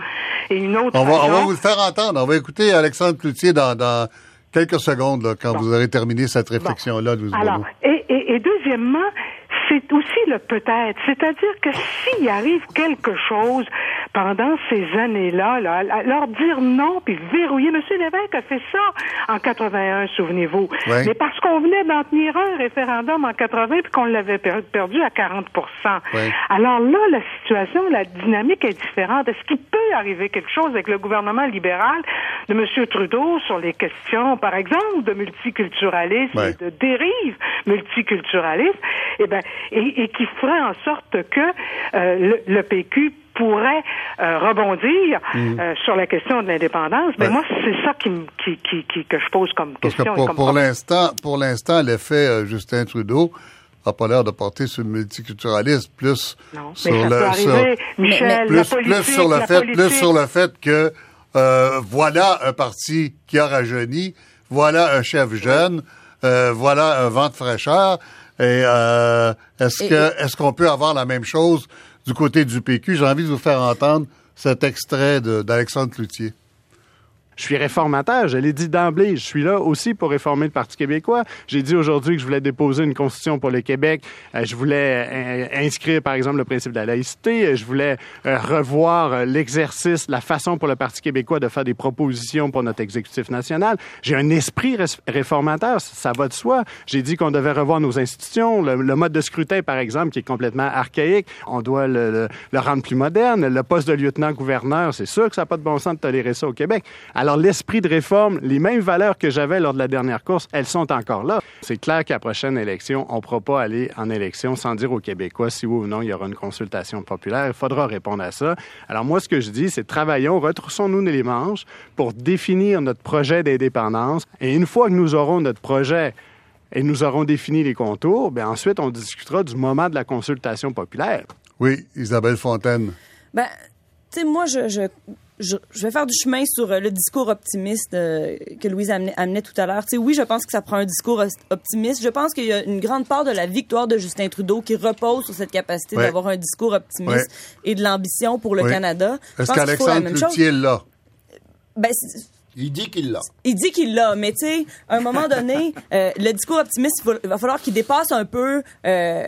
Et une autre On va, on va vous le faire entendre. On va écouter Alexandre Cloutier dans, dans quelques secondes, là, quand Bon. vous aurez terminé cette réflexion-là, Louise Alors, et, et, et deuxièmement, c'est aussi le peut-être. C'est-à-dire que s'il arrive quelque chose pendant ces années-là, là, leur dire non puis verrouiller. Monsieur Lévesque a fait ça en 81, souvenez-vous. Ouais. Mais parce qu'on venait d'en tenir un référendum en 80 puis qu'on l'avait per- perdu à 40 Ouais. Alors là, la situation, la dynamique est différente. Est-ce qu'il peut arriver quelque chose avec le gouvernement libéral de M. Trudeau sur les questions, par exemple, de multiculturalisme Ouais. et de dérive multiculturaliste, et, ben, et, et qui ferait en sorte que euh, le, le PQ pourrait euh, rebondir euh, sur la question de l'indépendance. Mais Mm. Moi, c'est ça qui, me- qui, qui, qui- que je pose comme Parce que question. et pour, l'instant, pour l'instant, l'effet euh, Justin Trudeau n'a pas l'air de porter sur le multiculturalisme, plus Non, sur mais ça le peut sur- Michel, plus, plus sur le fait, politique. plus sur le fait que voilà un parti qui a rajeuni, voilà un chef jeune, voilà un vent de fraîcheur. Et euh, est-ce que est-ce qu'on peut avoir la même chose du côté du PQ J'ai envie de vous faire entendre cet extrait d'Alexandre Cloutier. Je suis réformateur, je l'ai dit d'emblée. Je suis là aussi pour réformer le Parti québécois. J'ai dit aujourd'hui que je voulais déposer une constitution pour le Québec. Euh, je voulais euh, inscrire, par exemple, le principe de la laïcité. Je voulais euh, revoir l'exercice, la façon pour le Parti québécois de faire des propositions pour notre exécutif national. J'ai un esprit réformateur, ça, va de soi. J'ai dit qu'on devait revoir nos institutions. Le, mode de scrutin, par exemple, qui est complètement archaïque, on doit le, rendre plus moderne. Le poste de lieutenant-gouverneur, c'est sûr que ça n'a pas de bon sens de tolérer ça au Québec. L'esprit de réforme, les mêmes valeurs que j'avais lors de la dernière course, elles sont encore là. C'est clair qu'à la prochaine élection, on ne pourra pas aller en élection sans dire aux Québécois si oui ou non il y aura une consultation populaire. Il faudra répondre à ça. Alors, moi, ce que je dis, c'est travaillons, retroussons-nous les manches pour définir notre projet d'indépendance. Et une fois que nous aurons notre projet et nous aurons défini les contours, bien ensuite, on discutera du moment de la consultation populaire. Oui, Isabelle Fontaine. Ben, tu sais, moi, je, je, je, je vais faire du chemin sur euh, le discours optimiste euh, que Louise amenait, amenait tout à l'heure. Tu sais, oui, je pense que ça prend un discours optimiste. Je pense qu'il y a une grande part de la victoire de Justin Trudeau qui repose sur cette capacité Ouais. d'avoir un discours optimiste et de l'ambition pour le. Canada. Est-ce la qu'Alexandre. Cloutier est là? Ben, Il dit qu'il l'a. il dit qu'il l'a, mais tu sais, à un moment donné, euh, le discours optimiste, il va- il va falloir qu'il dépasse un peu euh,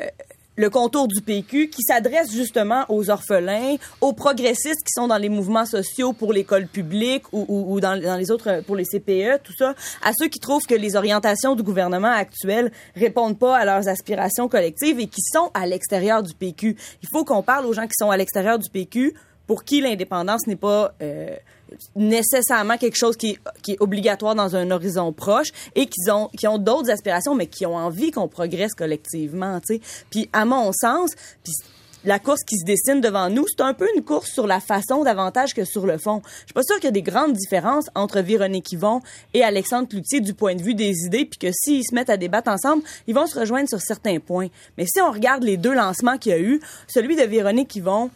le contour du PQ qui s'adresse justement aux orphelins, aux progressistes qui sont dans les mouvements sociaux pour l'école publique ou, dans, dans, les autres, pour les CPE, tout ça, à ceux qui trouvent que les orientations du gouvernement actuel répondent pas à leurs aspirations collectives et qui sont à l'extérieur du PQ. Il faut qu'on parle aux gens qui sont à l'extérieur du PQ pour qui l'indépendance n'est pas euh, nécessairement quelque chose qui est, obligatoire dans un horizon proche et qui ont qui ont d'autres aspirations mais qui ont envie qu'on progresse collectivement, tu sais. Puis à mon sens, la course qui se dessine devant nous, c'est un peu une course sur la façon davantage que sur le fond. Je suis pas sûre qu'il y a des grandes différences entre Véronique Yvon et Alexandre Cloutier du point de vue des idées, puis que s'ils se mettent à débattre ensemble, ils vont se rejoindre sur certains points. Mais si on regarde les deux lancements qu'il y a eu, celui de Véronique Yvon,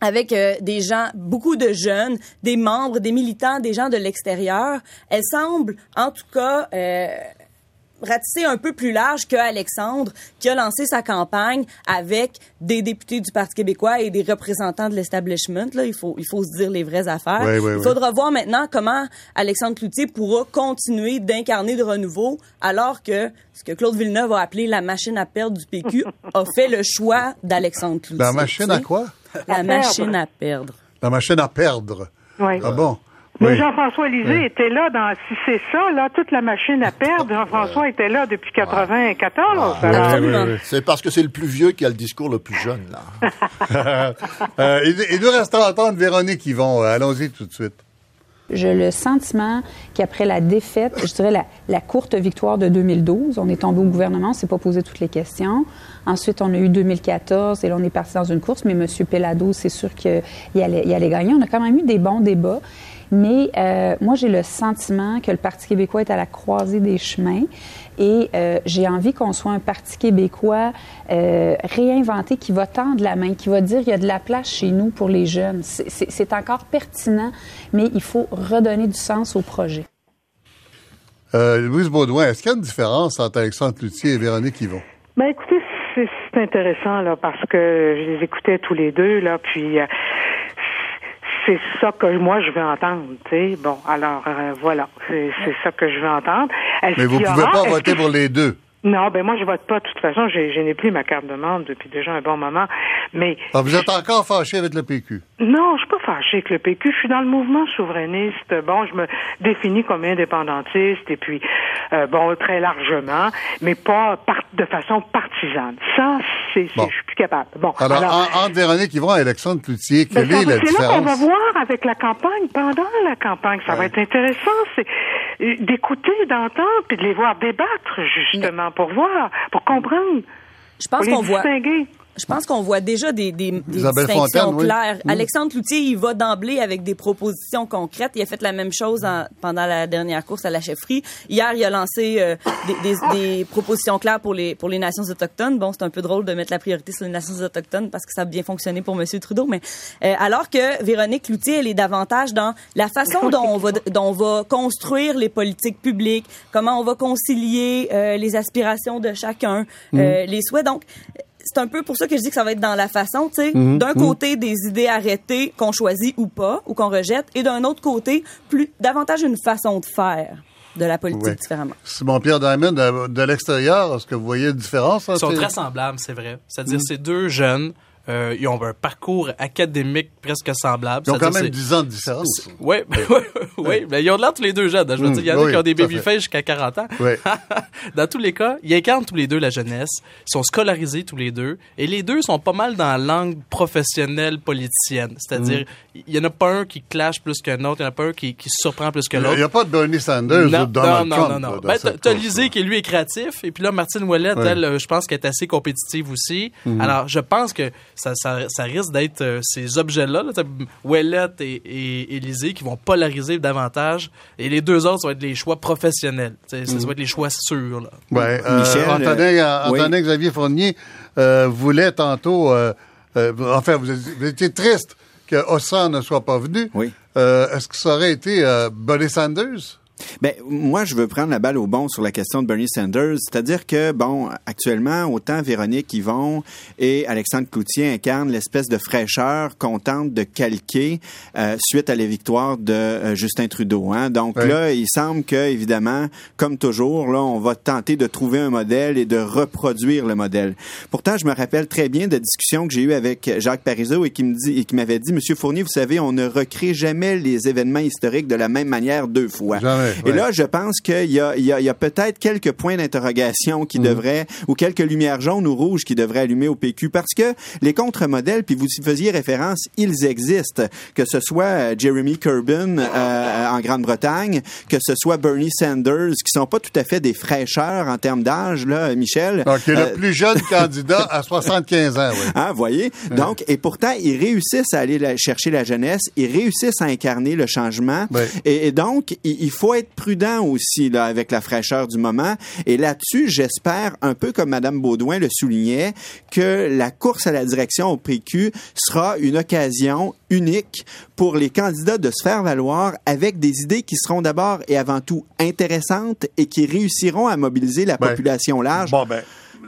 avec euh, des gens, beaucoup de jeunes, des membres, des militants, des gens de l'extérieur. Elle semble, en tout cas, euh, ratisser un peu plus large que Alexandre, qui a lancé sa campagne avec des députés du Parti québécois et des représentants de l'establishment. Là, il faut, il faut se dire les vraies affaires. Oui, oui, il oui. faudra voir maintenant comment Alexandre Cloutier pourra continuer d'incarner de renouveau, alors que ce que Claude Villeneuve a appelé la machine à perdre du PQ a fait le choix d'Alexandre Cloutier. La machine à quoi? La machine à perdre. La machine à perdre. Oui. Ah bon? Mais Oui. Jean-François Lisée Oui. était là dans, si c'est ça, là, toute la machine à perdre. Jean-François était là depuis 94. Ah, alors- oui, oui, oui. C'est parce que c'est le plus vieux qui a le discours le plus jeune, là. Euh, il, il nous reste à entendre Véronique Yvon. Euh, Allons-y tout de suite. J'ai le sentiment qu'après la défaite, je dirais la, courte victoire de 2012, on est tombé au gouvernement, on s'est pas posé toutes les questions. Ensuite, on a eu 2014 et là, on est parti dans une course, mais M. Pellado, c'est sûr qu'il allait, allait gagner. On a quand même eu des bons débats. Mais euh, moi, j'ai le sentiment que le Parti québécois est à la croisée des chemins et euh, j'ai envie qu'on soit un Parti québécois euh, réinventé qui va tendre la main, qui va dire qu'il y a de la place chez nous pour les jeunes. C'est- encore pertinent, mais il faut redonner du sens au projet. Euh, Louise Baudouin, est-ce qu'il y a une différence entre Alexandre Cloutier et Véronique Yvon? Ben écoutez, c'est c'est intéressant là parce que je les écoutais tous les deux là, puis euh, c'est ça que moi je veux entendre, tu sais. Bon, alors euh, voilà, c'est c'est ça que je veux entendre. Mais vous y pouvez aura- pas voter pour les deux? Non, ben moi je vote pas. De toute façon, j'ai- je n'ai plus ma carte de membre depuis déjà un bon moment. Mais Ah, vous êtes encore fâché avec le PQ. non, je suis pas fâchée avec le PQ. Je suis dans le mouvement souverainiste. Bon, je me définis comme indépendantiste et puis euh, bon très largement, mais pas par- de façon partisane. Ça, c'est Bon. je suis plus capable. Bon, Alors, en- entre Véronique Yvon et Alexandre Cloutier, ben, quelle ça est la c'est là qu'on va différence? voir avec la campagne, pendant la campagne. Ça va être intéressant, c'est euh, d'écouter, d'entendre, puis de les voir débattre, justement, pour voir, pour comprendre, Je pour pense qu'on voit. Je pense qu'on voit déjà des, des, des distinctions Fontaine, claires. Mm. Alexandre Cloutier, il va d'emblée avec des propositions concrètes. Il a fait la même chose en- pendant la dernière course à la chefferie. Hier, il a lancé euh, des, des, des propositions claires pour les pour les nations autochtones. Bon, c'est un peu drôle de mettre la priorité sur les nations autochtones parce que ça a bien fonctionné pour Monsieur Trudeau, mais euh, alors que Véronique Cloutier, elle est davantage dans la façon dont on va dont on va construire les politiques publiques, comment on va concilier euh, les aspirations de chacun, euh, les souhaits. Donc c'est un peu pour ça que je dis que ça va être dans la façon, tu sais, d'un côté des idées arrêtées qu'on choisit ou pas ou qu'on rejette, et d'un autre côté plus davantage une façon de faire de la politique Ouais. différemment. Simon-Pierre Diamond, de, de l'extérieur, est-ce que vous voyez une différence? Ils sont très semblables, c'est vrai. C'est-à-dire, ces deux jeunes, euh, ils ont un parcours académique presque semblable. Ils ont quand même c'est- 10 ans de différence. Oui, oui, mais ils ont l'air tous les deux jeunes. Je veux Mm, dire, il y en a oui, qui ont des babyface jusqu'à 40 ans. Oui. dans tous les cas, ils incarnent tous les deux la jeunesse. Ils sont scolarisés tous les deux. Et les deux sont pas mal dans la langue professionnelle politicienne. C'est-à-dire, Mm. il y en a pas un qui clash plus qu'un autre. Il y en a pas un qui, surprend plus que Il l'autre. n'y a pas de Bernie Sanders ou Non, de Donald non, Trump. non, non, non. Ben, t'as Lisée qui, lui, est créatif. Et puis là, Martine Ouellette, Ouais. elle, euh, je pense qu'elle est assez compétitive aussi. Mhm. Alors, je pense que ça, ça, ça risque d'être euh, ces objets-là, là, Ouellette et, et, Lisée, qui vont polariser davantage. Et les deux autres, ça va être les choix professionnels. Ça va être les choix sûrs. Là. Ouais, euh, Michel, Antonin, euh, oui. Antonin Xavier Fournier euh, voulait tantôt, euh, euh, enfin, vous étiez, vous étiez triste que Ossan ne soit pas venu. Oui. Euh, Est-ce que ça aurait été euh, Bernie Sanders? Ben, moi, je veux prendre la balle au bon sur la question de Bernie Sanders. C'est-à-dire que, bon, actuellement, autant Véronique Yvon et Alexandre Cloutier incarnent l'espèce de fraîcheur qu'on tente de calquer euh, suite à la victoire de euh, Justin Trudeau. Hein? Donc Oui. là, il semble que, évidemment, comme toujours, là, on va tenter de trouver un modèle et de reproduire le modèle. Pourtant, je me rappelle très bien de discussions que j'ai eues avec Jacques Parizeau et qui me dit et qui m'avait dit, Monsieur Fournier, vous savez, on ne recrée jamais les événements historiques de la même manière deux fois. Jamais, Et là, je pense qu'il y a, il y a, il y a peut-être quelques points d'interrogation qui devraient, ou quelques lumières jaunes ou rouges qui devraient allumer au PQ, parce que les contre-modèles, puis vous y faisiez référence, ils existent. Que ce soit euh, Jeremy Corbyn euh, en Grande-Bretagne, que ce soit Bernie Sanders, qui sont pas tout à fait des fraîcheurs en termes d'âge, là, Michel. Donc, il est Euh, le plus jeune candidat à 75 ans, oui. Hein, voyez? Donc, et pourtant, ils réussissent à aller la- chercher la jeunesse, ils réussissent à incarner le changement. Ouais. Et, et donc, il, il faut être prudent aussi là, avec la fraîcheur du moment. Et là-dessus, j'espère, un peu comme Mme Baudouin le soulignait, que la course à la direction au PQ sera une occasion unique pour les candidats de se faire valoir avec des idées qui seront d'abord et avant tout intéressantes et qui réussiront à mobiliser la Ben, population large. Bon, ben,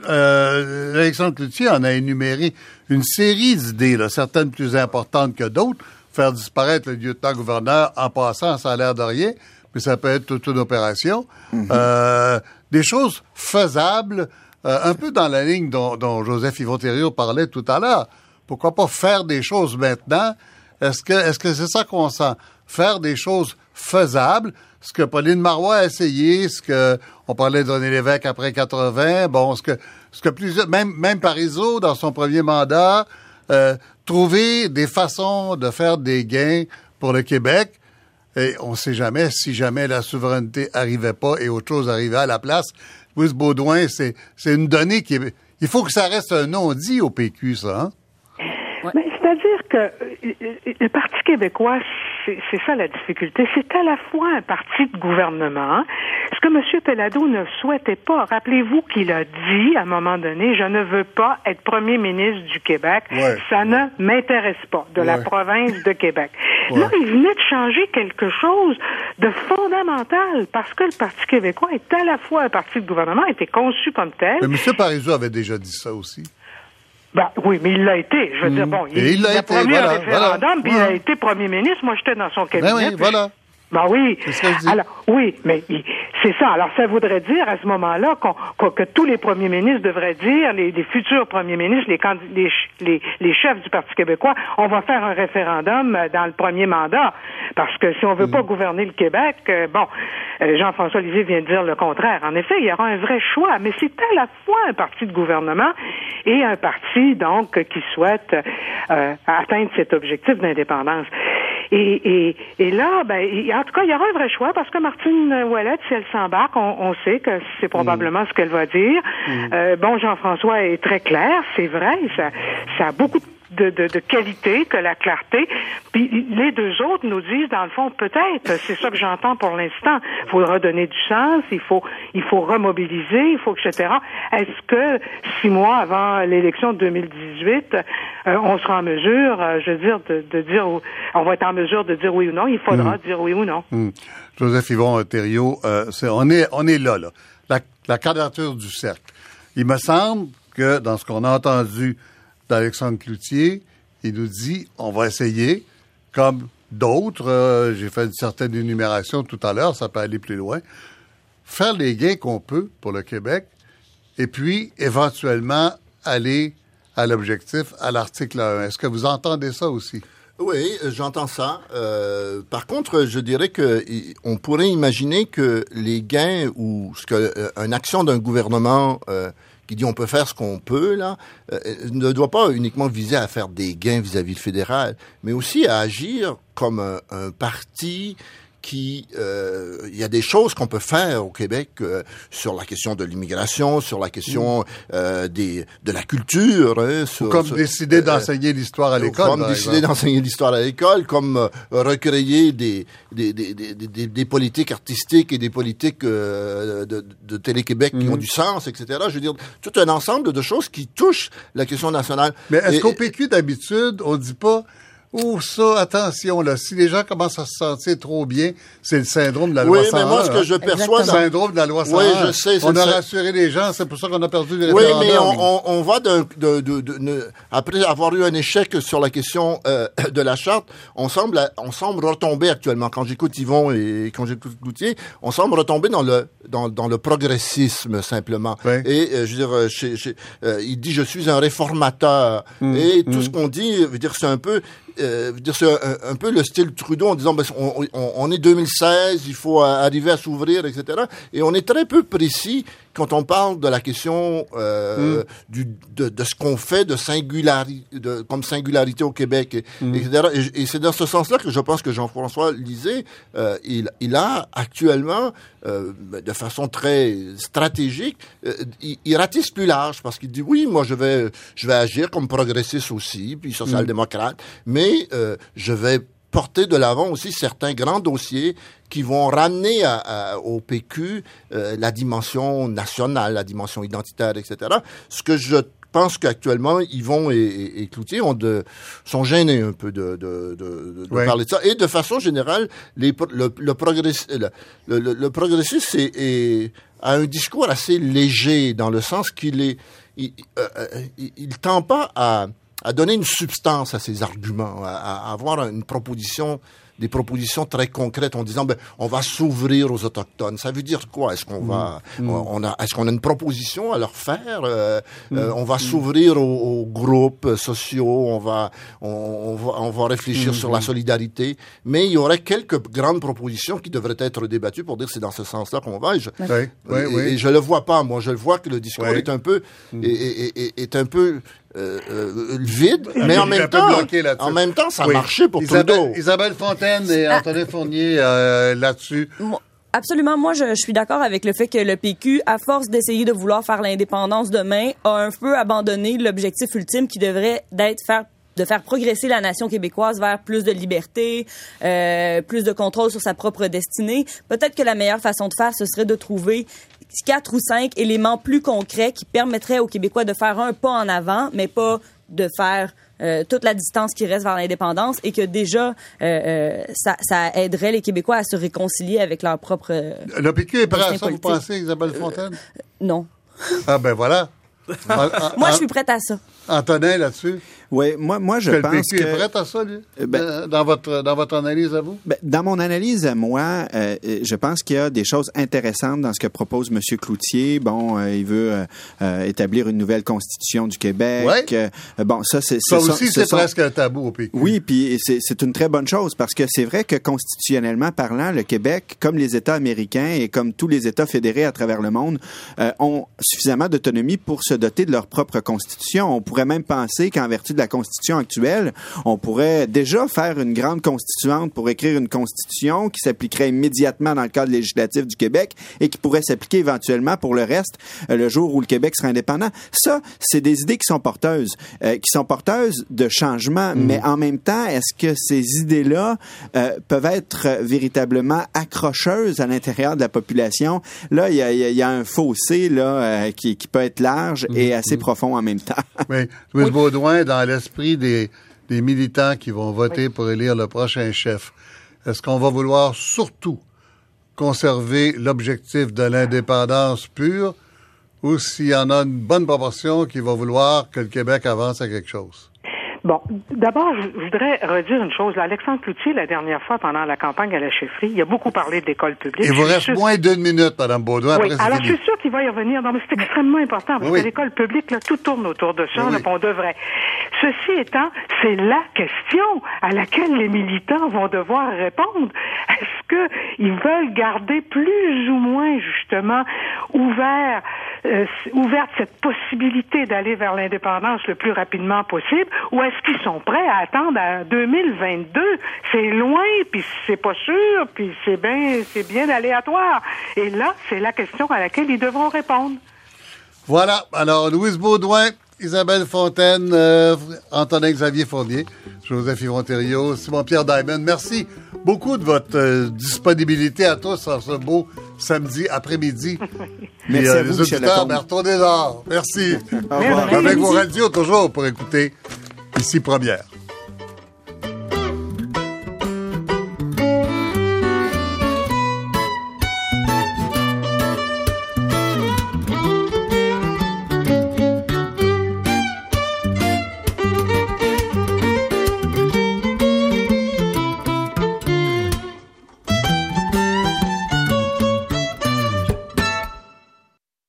euh, Alexandre Cloutier en a énuméré une série d'idées, certaines plus importantes que d'autres. Faire disparaître le lieutenant-gouverneur en passant, ça a l'air de rien, mais ça peut être toute une opération. Euh, des choses faisables, euh, un peu dans la ligne dont, dont Joseph Yvon-Thériault parlait tout à l'heure. Pourquoi pas faire des choses maintenant? Est-ce que est-ce que c'est ça qu'on sent? Faire des choses faisables, ce que Pauline Marois a essayé, ce que on parlait de René Lévesque après 80, bon, ce que ce que plusieurs, même même Parizeau dans son premier mandat, euh, trouver des façons de faire des gains pour le Québec. Et on ne sait jamais si jamais la souveraineté arrivait pas et autre chose arrivait à la place. Louis Baudouin, c'est une donnée qui est, il faut que ça reste un non-dit au PQ, ça. Hein? Mais c'est-à-dire que euh, le Parti québécois, c'est ça la difficulté. C'est à la fois un parti de gouvernement, ce que M. Pellado ne souhaitait pas. Rappelez-vous qu'il a dit à un moment donné, je ne veux pas être premier ministre du Québec. Ouais. Ça ne m'intéresse pas, de la province de Québec. Ouais. Là, il venait de changer quelque chose de fondamental parce que le Parti québécois est à la fois un parti de gouvernement, était conçu comme tel. Mais M. Parizeau avait déjà dit ça aussi. Ben, oui, mais il l'a été. Je veux dire, bon, Et il l'a a été, promis voilà, un référendum, voilà. puis il a été premier ministre. Moi, j'étais dans son cabinet. Ben oui, puis voilà. Ben oui. Alors, oui, mais c'est ça. Alors, ça voudrait dire à ce moment-là qu'on- qu'on- que tous les premiers ministres devraient dire, les, les futurs premiers ministres, les, les, les, les chefs du Parti québécois, on va faire un référendum euh, dans le premier mandat. Parce que si on veut Mm. pas gouverner le Québec, euh, bon, euh, Jean-François Lisée vient de dire le contraire. En effet, il y aura un vrai choix, mais c'est à la fois un parti de gouvernement et un parti, donc, qui souhaite euh, atteindre cet objectif d'indépendance. Et, et, et là, ben, en tout cas, il y aura un vrai choix parce que Martine Ouellette, si elle s'embarque, on, on sait que c'est probablement ce qu'elle va dire. Euh, bon, Jean-François est très clair, c'est vrai, ça, ça a beaucoup de, de, de qualité que la clarté. Puis les deux autres nous disent, dans le fond, peut-être, c'est ça que j'entends pour l'instant, il faut redonner du sens, il faut, il faut remobiliser, il faut, etc. Est-ce que six mois avant l'élection de 2018, euh, on sera en mesure, euh, je veux dire, de, de dire, on va être en mesure de dire oui ou non, il faudra dire oui ou non. Hum. Joseph Yvon Thériault, euh, c'est- on, est, on est là, là. La, la quadrature du cercle. Il me semble que dans ce qu'on a entendu d'Alexandre Cloutier, il nous dit on va essayer, comme d'autres, euh, j'ai fait une certaine énumération tout à l'heure, ça peut aller plus loin, faire les gains qu'on peut pour le Québec, et puis éventuellement aller à l'objectif, à l'article 1. Est-ce que vous entendez ça aussi? Oui, j'entends ça. Euh, par contre, je dirais que on pourrait imaginer que les gains ou ce euh, une action d'un gouvernement qui dit on peut faire ce qu'on peut là euh, ne doit pas uniquement viser à faire des gains vis-à-vis le fédéral, mais aussi à agir comme un parti qui euh, il y a des choses qu'on peut faire au Québec euh, sur la question de l'immigration, sur la question euh, des de la culture, hein, sur, Comme sur- décider euh, d'enseigner l'histoire à l'école. comme décider d'enseigner l'histoire à l'école, comme recréer des des, des, des, des, des politiques artistiques et des politiques euh, de, de Télé-Québec qui ont du sens, etc. Je veux dire, tout un ensemble de choses qui touchent la question nationale. Mais est-ce qu'au PQ, d'habitude, on dit pas Oh, ça, attention, là. Si les gens commencent à se sentir trop bien, c'est le syndrome de la Oui, loi mais 101. moi, ce que hein. je perçois Le dans- syndrome de la loi 101. Oui, je sais, c'est On a le- rassuré les gens, c'est pour ça qu'on a perdu les Oui, mais on, on, on va de, de, de- après avoir eu un échec sur la question euh, de la charte, on semble on semble retomber actuellement. Quand j'écoute Yvon et quand j'écoute Cloutier, on semble retomber dans le dans, dans le progressisme simplement. Oui. Et euh, je veux dire, euh, chez- chez- euh, il dit je suis un réformateur. Mm. Et tout ce qu'on dit, veut dire c'est un peu euh, dire c'est un, peu le style Trudeau en disant ben, on, est 2016, il faut arriver à s'ouvrir, etc. Et on est très peu précis quand on parle de la question euh, du, de, de ce qu'on fait de singularité, de, comme singularité au Québec, et, etc. Et, et c'est dans ce sens-là que je pense que Jean-François Lisée, euh, il, il a actuellement, euh, de façon très stratégique, euh, il, il ratisse plus large parce qu'il dit oui, moi je vais, je vais agir comme progressiste aussi, puis social-démocrate, mais euh, je vais porter de l'avant aussi certains grands dossiers qui vont ramener à- à- au PQ euh, la dimension nationale, la dimension identitaire, etc. Ce que je pense qu'actuellement, Yvon et, et, et Cloutier ont de, sont gênés un peu de, de, de, de Ouais. parler de ça. Et de façon générale, les, le, le, progress, le, le, le- le progressiste est, est- a un discours assez léger dans le sens qu'il est, il, euh, euh, il, il tend pas à, à donner une substance à ses arguments, à, à avoir une proposition, des propositions très concrètes en disant ben on va s'ouvrir aux autochtones. Ça veut dire quoi? Est-ce qu'on va Mm. on a est-ce qu'on a une proposition à leur faire? Euh, Mm. euh, On va s'ouvrir aux, aux groupes sociaux. On va on, on va on va réfléchir Mm. sur la solidarité. Mais il y aurait quelques grandes propositions qui devraient être débattues pour dire c'est dans ce sens-là qu'on va. Et je, Oui, oui, et, oui. et je le vois pas, moi. Je le vois que le discours est un peu, est- est- est un peu euh, euh, vide, mais en même temps, bloqué là-dessus. en même temps, ça Oui. marchait pour Isabelle, Trudeau. Isabelle Fontaine et Antonin Fournier euh, là-dessus. Absolument. Moi, je, je suis d'accord avec le fait que le PQ, à force d'essayer de vouloir faire l'indépendance demain, a un peu abandonné l'objectif ultime qui devrait d'être faire de faire progresser la nation québécoise vers plus de liberté, euh, plus de contrôle sur sa propre destinée. Peut-être que la meilleure façon de faire, ce serait de trouver quatre ou cinq éléments plus concrets qui permettraient aux Québécois de faire un pas en avant, mais pas de faire euh, toute la distance qui reste vers l'indépendance et que déjà euh, euh, ça, ça aiderait les Québécois à se réconcilier avec leur propre Le PQ est prêt à ça, vous pensez, Isabelle Fontaine? non. Ah ben voilà. An- an- Moi, je an- suis prête à ça. Antonin là-dessus? Oui, moi, moi je Que le pense PQ que... est prêt à ça, lui? Euh, ben- Euh, dans, votre, dans votre analyse à vous? Ben, dans mon analyse à moi, euh, je pense qu'il y a des choses intéressantes dans ce que propose M. Cloutier. Bon, euh, il veut euh, établir une nouvelle constitution du Québec. Ouais. Bon, ça, c'est... Ça aussi, ce c'est sont- presque un tabou au PQ. Oui, puis c'est une très bonne chose parce que c'est vrai que constitutionnellement parlant, le Québec, comme les États américains et comme tous les États fédérés à travers le monde, ont suffisamment d'autonomie pour se doter de leur propre constitution. On pourrait même penser qu'en vertu de la constitution actuelle, on pourrait déjà faire une grande constituante pour écrire une constitution qui s'appliquerait immédiatement dans le cadre législatif du Québec et qui pourrait s'appliquer éventuellement pour le reste euh, le jour où le Québec sera indépendant. Ça, c'est des idées qui sont porteuses, euh, qui sont porteuses de changement, mais en même temps, est-ce que ces idées-là euh, peuvent être véritablement accrocheuses à l'intérieur de la population? Là, il y a, il y a- il y a un fossé là euh, qui, qui peut être large et assez profond en même temps. Oui. Louise Baudouin, dans l'esprit des, des militants qui vont voter pour élire le prochain chef, est-ce qu'on va vouloir surtout conserver l'objectif de l'indépendance pure ou s'il y en a une bonne proportion qui va vouloir que le Québec avance à quelque chose? Bon, d'abord, je voudrais redire une chose. Alexandre Cloutier, la dernière fois, pendant la campagne à la chefferie, il a beaucoup parlé de l'école publique. Il vous reste moins d'une minute, Mme Baudouin. Oui, alors je suis sûr qu'il va y revenir. Non, mais c'est extrêmement important parce Oui. que l'école publique, là, tout tourne autour de ça. Oui. là, on devrait. Ceci étant, c'est la question à laquelle les militants vont devoir répondre. Est-ce que ils veulent garder plus ou moins justement ouvert, euh, ouverte cette possibilité d'aller vers l'indépendance le plus rapidement possible, ou est-ce qu'ils sont prêts à attendre à 2022 C'est loin, puis c'est pas sûr, puis c'est bien, c'est bien aléatoire. Et là, c'est la question à laquelle ils devront répondre. Voilà. Alors, Louise Baudouin, Isabelle Fontaine, euh, Antonin Xavier Fournier, Joseph Yvon Simon-Pierre Diamond. Merci beaucoup de votre euh, disponibilité à tous en ce beau samedi après-midi. Merci Et, à euh, vous, les auditeurs, ben, retournez. Merci. Au revoir. Merci. Avec vos radios toujours pour écouter ici Première.